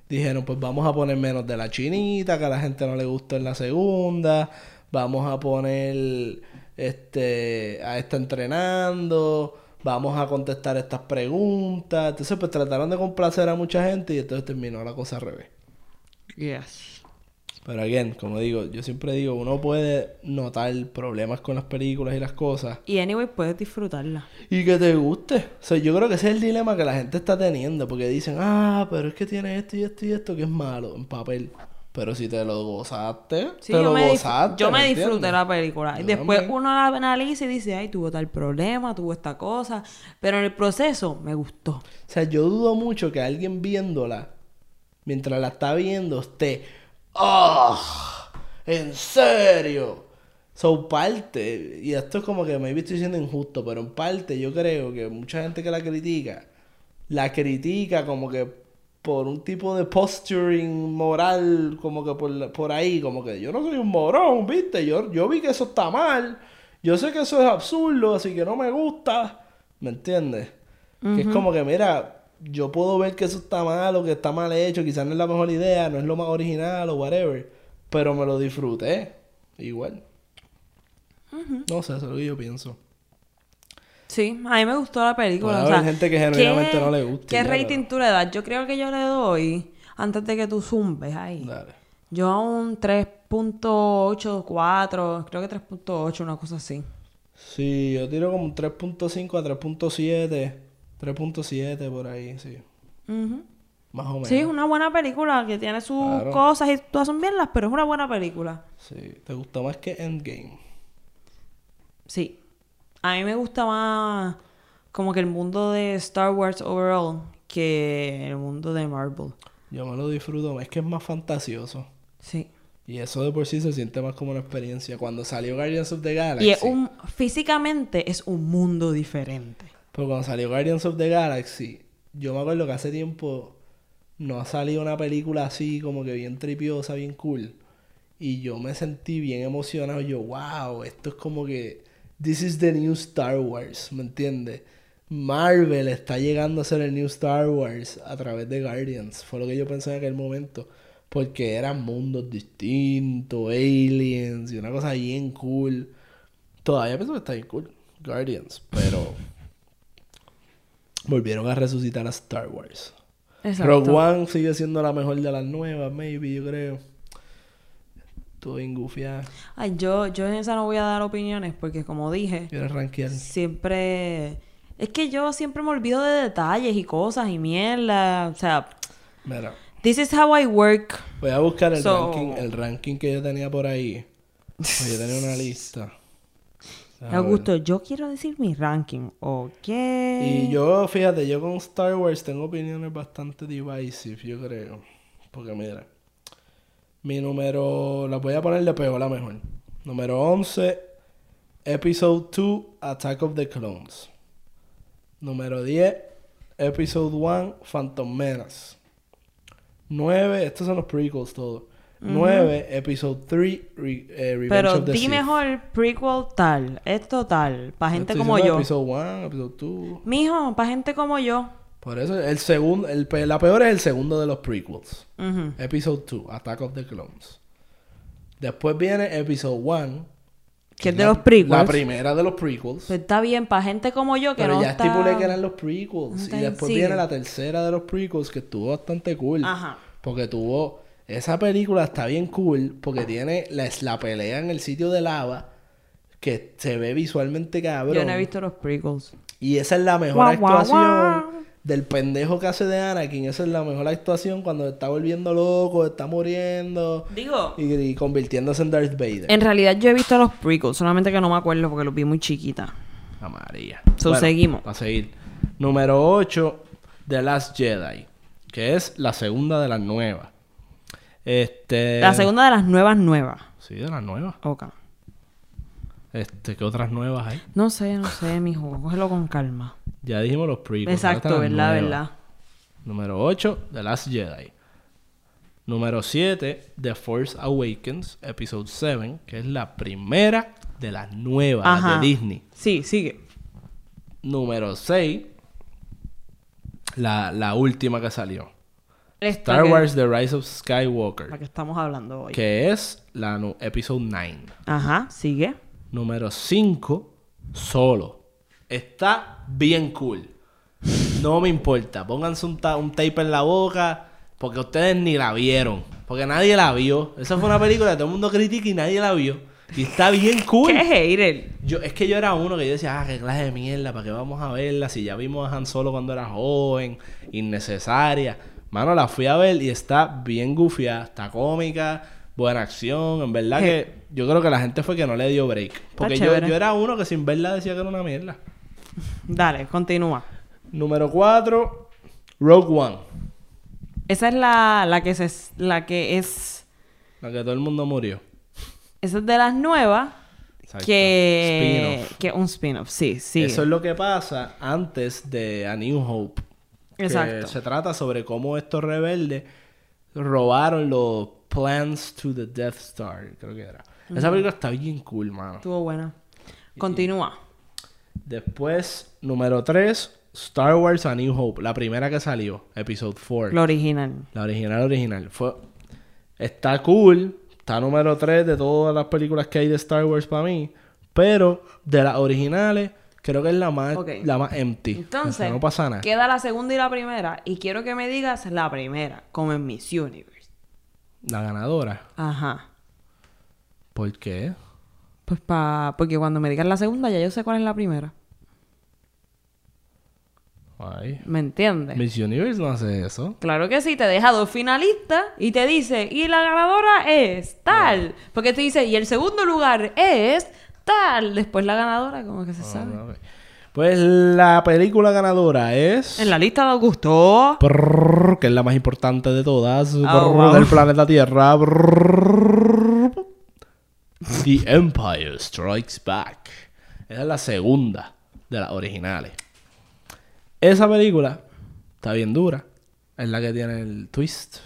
Dijeron, pues vamos a poner menos de la chinita, que a la gente no le gustó en la segunda. Vamos a poner este a esta entrenando. Vamos a contestar estas preguntas. Entonces, pues trataron de complacer a mucha gente y entonces terminó la cosa al revés. Yes. Pero again, como digo, yo siempre digo, uno puede notar problemas con las películas y las cosas. Y anyway, puedes disfrutarla. Y que te guste. O sea, yo creo que ese es el dilema que la gente está teniendo. Porque dicen, ah, pero es que tiene esto y esto y esto que es malo en papel. Pero si te lo gozaste, Sí, te yo lo me, gozaste. yo me ¿me disfruté la película. Y después también. uno la analiza y dice, ay, tuvo tal problema, tuvo esta cosa. Pero en el proceso me gustó. O sea, yo dudo mucho que alguien viéndola, mientras la está viendo, esté, ¡ah! ¿En serio? So, parte, y esto es como que me estoy diciendo injusto, pero en parte yo creo que mucha gente que la critica, la critica como que por un tipo de posturing moral, como que por, por ahí, como que yo no soy un morón, ¿viste? Yo, yo vi que eso está mal, yo sé que eso es absurdo, así que no me gusta, ¿me entiendes? Que es como que, mira, yo puedo ver que eso está mal o que está mal hecho, quizás no es la mejor idea, no es lo más original o whatever, pero me lo disfruté, igual. No sé, eso es lo que yo pienso. Sí, a mí me gustó la película. Puede o sea, haber gente que genuinamente ¿qué- no le guste, ¿Qué rating pero- tú le das? Yo creo que yo le doy, antes de que tú zumbes ahí, Dale. yo a un 3.84, creo que 3.8, una cosa así. Sí, yo tiro como un 3.5 a 3.7, 3.7 por ahí, sí. Más o menos. Sí, es una buena película que tiene sus Claro. cosas y todas son bien las, pero es una buena película. Sí, ¿te gustó más que Endgame? Sí. A mí me gusta más como que el mundo de Star Wars overall que el mundo de Marvel. Yo me lo disfruto es que es más fantasioso. Sí. Y eso de por sí se siente más como una experiencia. Cuando salió Guardians of the Galaxy. Y es un físicamente es un mundo diferente. Pero cuando salió Guardians of the Galaxy, yo me acuerdo que hace tiempo no ha salido una película así como que bien tripiosa, bien cool. Y yo me sentí bien emocionado. Yo, wow, esto es como que... This is the new Star Wars, ¿me entiendes? Marvel está llegando a ser el new Star Wars a través de Guardians. Fue lo que yo pensé en aquel momento. Porque eran mundos distintos, aliens y una cosa bien cool. Todavía pienso que está bien cool. Guardians, pero volvieron a resucitar a Star Wars. Rogue One sigue siendo la mejor de las nuevas, maybe, yo creo. Estuvo bien gufiada. Ay, yo, yo en esa no voy a dar opiniones porque como dije, Quieres rankear. siempre... Es que yo siempre me olvido de detalles y cosas y mierda. O sea, Mira, This is how I work. Voy a buscar el So- ranking, el ranking que yo tenía por ahí. Pues yo tenía una [LAUGHS] lista. A ver. Augusto, yo quiero decir mi ranking. Ok. Y yo, fíjate, yo con Star Wars tengo opiniones bastante divisive, yo creo. Porque mira, mi número, la voy a poner de peor la mejor. Número 11, Episode 2, Attack of the Clones. Número 10, Episode 1, Phantom Menace. 9, estos son los prequels todos. 9, Episode 3, Re- eh, Revenge Pero of the di Sith. mejor prequel tal. Esto tal. Para gente Estoy como diciendo yo. Episode 1, Episode 2. Mijo, para gente como yo. Por eso, el segundo, el, pe- la peor es el segundo de los prequels. Ujú. Episode 2, Attack of the Clones. Después viene Episode 1. Que es de los prequels. La primera de los prequels. Pues está bien, para gente como yo que pero no ya está... estipulé que eran los prequels. Está Y después sigue. viene la tercera de los prequels que estuvo bastante cool. Ajá. Porque tuvo... Esa película está bien cool porque tiene la, la pelea en el sitio de lava que se ve visualmente cabrón. Yo no he visto los prequels. Y esa es la mejor Guau, actuación guau. del pendejo que hace de Anakin. Esa es la mejor actuación cuando se está volviendo loco, está muriendo Digo... y, y convirtiéndose en Darth Vader. En realidad yo he visto los prequels, solamente que no me acuerdo porque los vi muy chiquita. A María. So, seguimos. A seguir. Número 8, The Last Jedi. Que es la segunda de las nuevas. Este... La segunda de las nuevas nuevas. Sí, de las nuevas. Ok. Este, ¿qué otras nuevas hay? No sé, no sé, mijo. Cógelo con calma. Ya dijimos los prequels. Exacto, verdad, nuevas. verdad. Número 8, The Last Jedi. Número 7, The Force Awakens, Episode 7, que es la primera de las nuevas Ajá. de Disney. Sí, sigue. Número 6, la, la última que salió. Esta Star que- Wars The Rise of Skywalker, La que estamos hablando hoy. que es la Episode 9. Ajá, sigue. Número 5, Solo. Está bien cool. No me importa. Pónganse un, ta- un tape en la boca. Porque ustedes ni la vieron. Porque nadie la vio. Esa fue una película que todo el mundo critica y nadie la vio. Y está bien cool. [LAUGHS] ¿Qué hater? Yo, es que yo era uno que yo decía, ah, qué clase de mierda, ¿para qué vamos a verla? Si ya vimos a Han Solo cuando era joven, innecesaria. Mano, la fui a ver y está bien gufiada, está cómica, buena acción. En verdad que yo creo que la gente fue que no le dio break. Porque yo, yo era uno que sin verla decía que era una mierda. Dale, continúa. Número 4, Rogue One. Esa es la, la que se, la que es, La que todo el mundo murió. esa es de las nuevas Exacto. que, que un spin-off, sí, sí. Eso es lo que pasa antes de A New Hope. Que Exacto. se trata sobre cómo estos rebeldes robaron los plans to the Death Star, creo que era. Esa película está bien cool, mano. Estuvo buena. Continúa. Después, número 3, Star Wars A New Hope, la primera que salió, Episode 4. Lo original. La original, original. Fue... Está cool. Está número 3 de todas las películas que hay de Star Wars para mí. Pero de las originales, creo que es la más, la más empty. Entonces, O sea, no pasa nada. queda la segunda y la primera. Y quiero que me digas la primera, como en Miss Universe. La ganadora. Ajá. ¿Por qué? Pues pa... Porque cuando me digas la segunda, ya yo sé cuál es la primera. Ay. ¿Me entiendes? Miss Universe no hace eso. Claro que sí, te deja dos finalistas y te dice, y la ganadora es tal. Porque te dice, y el segundo lugar es tal. Después la ganadora, como que se sabe. Ah, ok. Pues la película ganadora es... En la lista de Augusto. Prrr, que es la más importante de todas Oh, prrr, wow. del planeta Tierra. Prrr. The Empire Strikes Back. Esa es la segunda de las originales. Esa película está bien dura. Es la que tiene el twist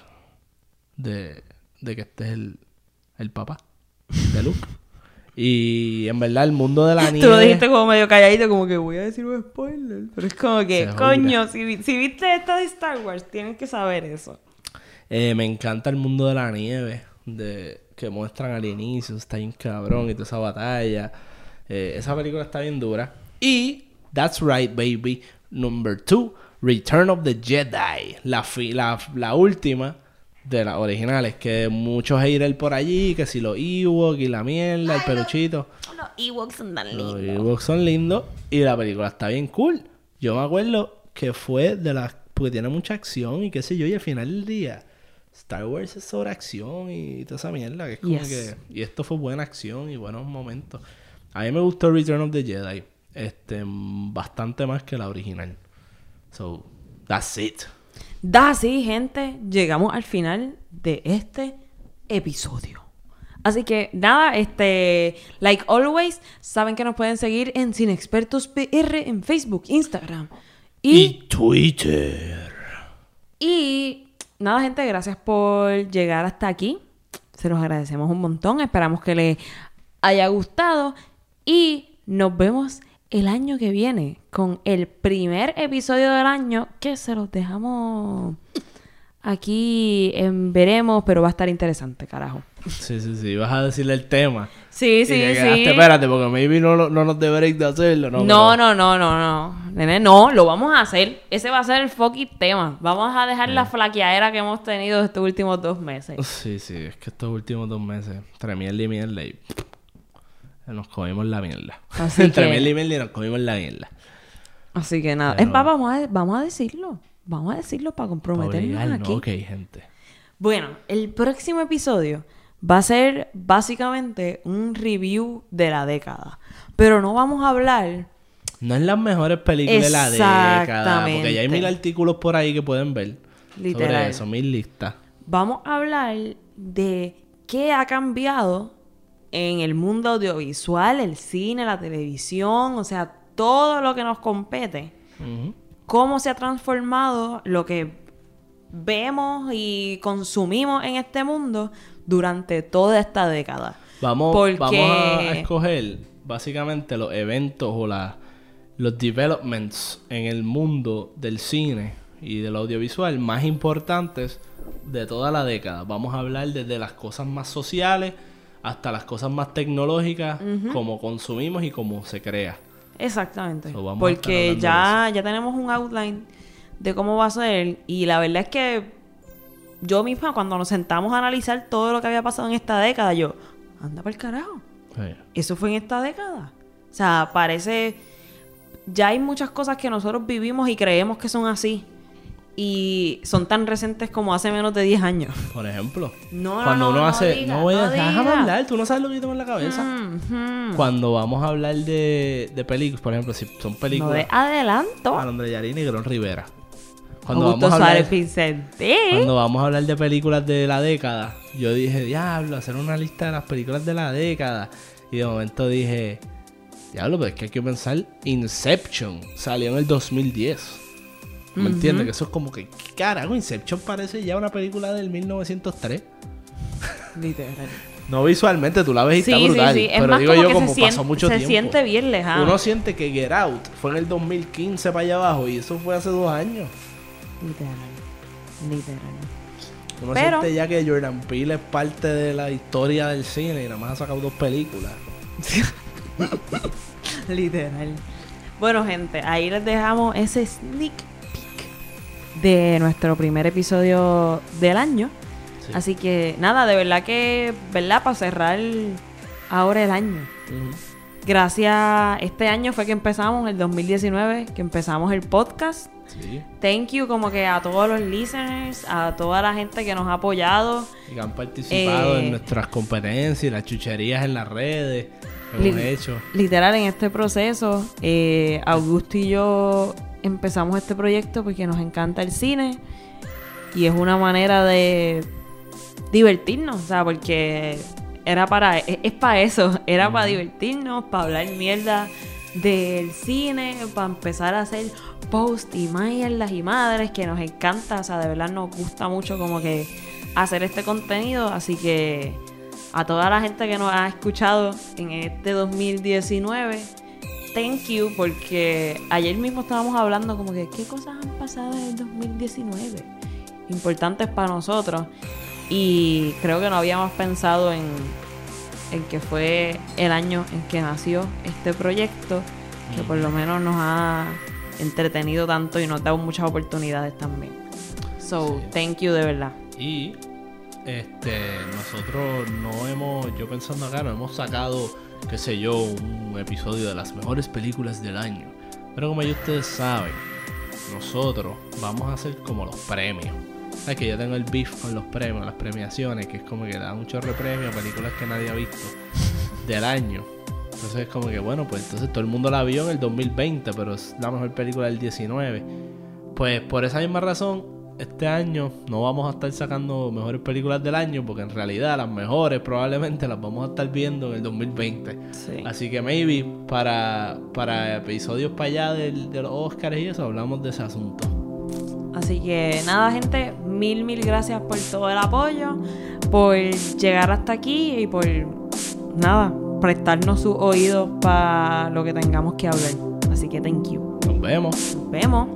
de, de que este es el, el papá de Luke. Y en verdad el mundo de la [LAUGHS] nieve... Tú lo dijiste como medio calladito, como que voy a decir un spoiler. Pero es como que, coño, si, si viste esta de Star Wars, tienes que saber eso. Eh, me encanta el mundo de la nieve, de que muestran al inicio, está bien cabrón y toda esa batalla. Eh, esa película está bien dura. Y That's Right, Baby, number two, Return of the Jedi, la, fi- la, la última de las originales, que muchos haters por allí, que si los Ewoks y la mierda, el peluchito. Los Ewoks son tan Los Ewoks son lindos y la película está bien cool. Yo me acuerdo que fue de las... Porque tiene mucha acción y qué sé yo, y al final del día Star Wars es sobre acción y toda esa mierda. Que es como Yes. que. Y esto fue buena acción y buenos momentos. A mí me gustó Return of the Jedi. Este, bastante más que la original. So, that's it. Da así, gente, llegamos al final de este episodio. Así que nada, este, like always, saben que nos pueden seguir en Sin Expertos PR en Facebook, Instagram. Y, Twitter. y nada, gente, gracias por llegar hasta aquí. Se los agradecemos un montón. Esperamos que les haya gustado. Y nos vemos el año que viene con el primer episodio del año que se los dejamos aquí en veremos, pero va a estar interesante, carajo. Sí, sí, sí. Vas a decirle el tema. Sí, Y sí, sí. espérate, porque maybe no, no nos break de hacerlo. No, No, no, no, no, no. Nene, no, lo vamos a hacer. Ese va a ser el fucking tema. Vamos a dejar la flaqueadera que hemos tenido estos últimos dos meses. Sí, sí, es que estos últimos dos meses, entre y mierda, y nos comimos la mierda. Así [LAUGHS] entre que- mierda y y nos comimos la mierda. Así que nada. Pero- Es más, vamos a, vamos a decirlo. Vamos a decirlo para comprometernos Obligar, aquí. no, ok, gente. Bueno, el próximo episodio va a ser básicamente un review de la década. Pero no vamos a hablar. No es las mejores películas de la década, porque ya hay mil artículos por ahí que pueden ver Literal. sobre eso, mil listas. Vamos a hablar de qué ha cambiado en el mundo audiovisual, el cine, la televisión, o sea, todo lo que nos compete. Cómo se ha transformado lo que vemos y consumimos en este mundo durante toda esta década. Vamos, Porque- vamos a escoger básicamente los eventos o la- los developments en el mundo del cine y del audiovisual más importantes de toda la década. Vamos a hablar desde las cosas más sociales hasta las cosas más tecnológicas, como consumimos y cómo se crea. Exactamente. So, Porque ya, ya tenemos un outline de cómo va a ser. Y la verdad es que yo misma, cuando nos sentamos a analizar todo lo que había pasado en esta década, yo, anda para el carajo. Sí. Eso fue en esta década. O sea, parece. Ya hay muchas cosas que nosotros vivimos y creemos que son así. Y son tan recentes como hace menos de 10 años. Por ejemplo, No, no, cuando no, uno no hace... diga, no voy a... no déjame hablar, tú no sabes lo que yo tengo en la cabeza. Mm, mm. Cuando vamos a hablar de, de películas, por ejemplo, si son No películas... de adelanto. Alondra Yarini y Gron Rivera. Cuando Augusto vamos, a hablar, cuando vamos a hablar de películas de la década, yo dije, diablo, hacer una lista de las películas de la década. Y de momento dije, diablo, pero es que hay que pensar, Inception salió en el 2010. ¿Me entiendes? Que eso es como que, ¿qué carajo? Inception parece ya una película del 1903. Literal. No visualmente, tú la ves y Sí, está sí, brutal. sí. Es Pero más digo como yo, que como se, pasó siente, mucho se tiempo. siente bien lejano. Uno siente que Get Out fue en el 2015 para allá abajo y eso fue hace dos años. Literal. Literal. Uno Pero- siente ya que Jordan Peele es parte de la historia del cine y nada más ha sacado dos películas. [LAUGHS] Literal. Bueno, gente, ahí les dejamos ese sneak de nuestro primer episodio del año. Sí. Así que nada, de verdad que, ¿verdad? Para cerrar ahora el año. Gracias, este año fue que empezamos, el 2019, que empezamos el podcast. Sí. Thank you como que a todos los listeners, a toda la gente que nos ha apoyado. Y que han participado Eh, en nuestras competencias, las chucherías en las redes hemos Li- hecho. Literal, en este proceso, eh, Augusto y yo empezamos este proyecto porque nos encanta el cine y es una manera de divertirnos, o sea, porque era para, es, es para eso, era para divertirnos, para hablar mierda del cine, para empezar a hacer posts y mierdas y madres que nos encanta, o sea, de verdad nos gusta mucho como que hacer este contenido, así que a toda la gente que nos ha escuchado en este 2019, thank you, porque ayer mismo estábamos hablando como que qué cosas han pasado en el 2019 importantes para nosotros y creo que no habíamos pensado en, en que fue el año en que nació este proyecto, que por lo menos nos ha entretenido tanto y nos ha dado muchas oportunidades también. So, Sí. thank you de verdad. Y este nosotros no hemos, yo pensando acá, no hemos sacado, qué sé yo, un episodio de las mejores películas del año. Pero como ya ustedes saben, nosotros vamos a hacer como los premios. Es que yo tengo el beef con los premios, las premiaciones, que es como que da mucho repremio a películas que nadie ha visto del año. Entonces es como que, bueno, pues entonces todo el mundo la vio en el 2020, pero es la mejor película del 19. Pues por esa misma razón, este año no vamos a estar sacando mejores películas del año, porque en realidad las mejores probablemente las vamos a estar viendo en el 2020. Sí. Así que maybe para, para episodios para allá del- de los Oscars y eso hablamos de ese asunto. Así que nada, gente, mil, mil gracias por todo el apoyo, por llegar hasta aquí y por nada, prestarnos sus oídos para lo que tengamos que hablar. Así que thank you. Nos vemos. Nos vemos.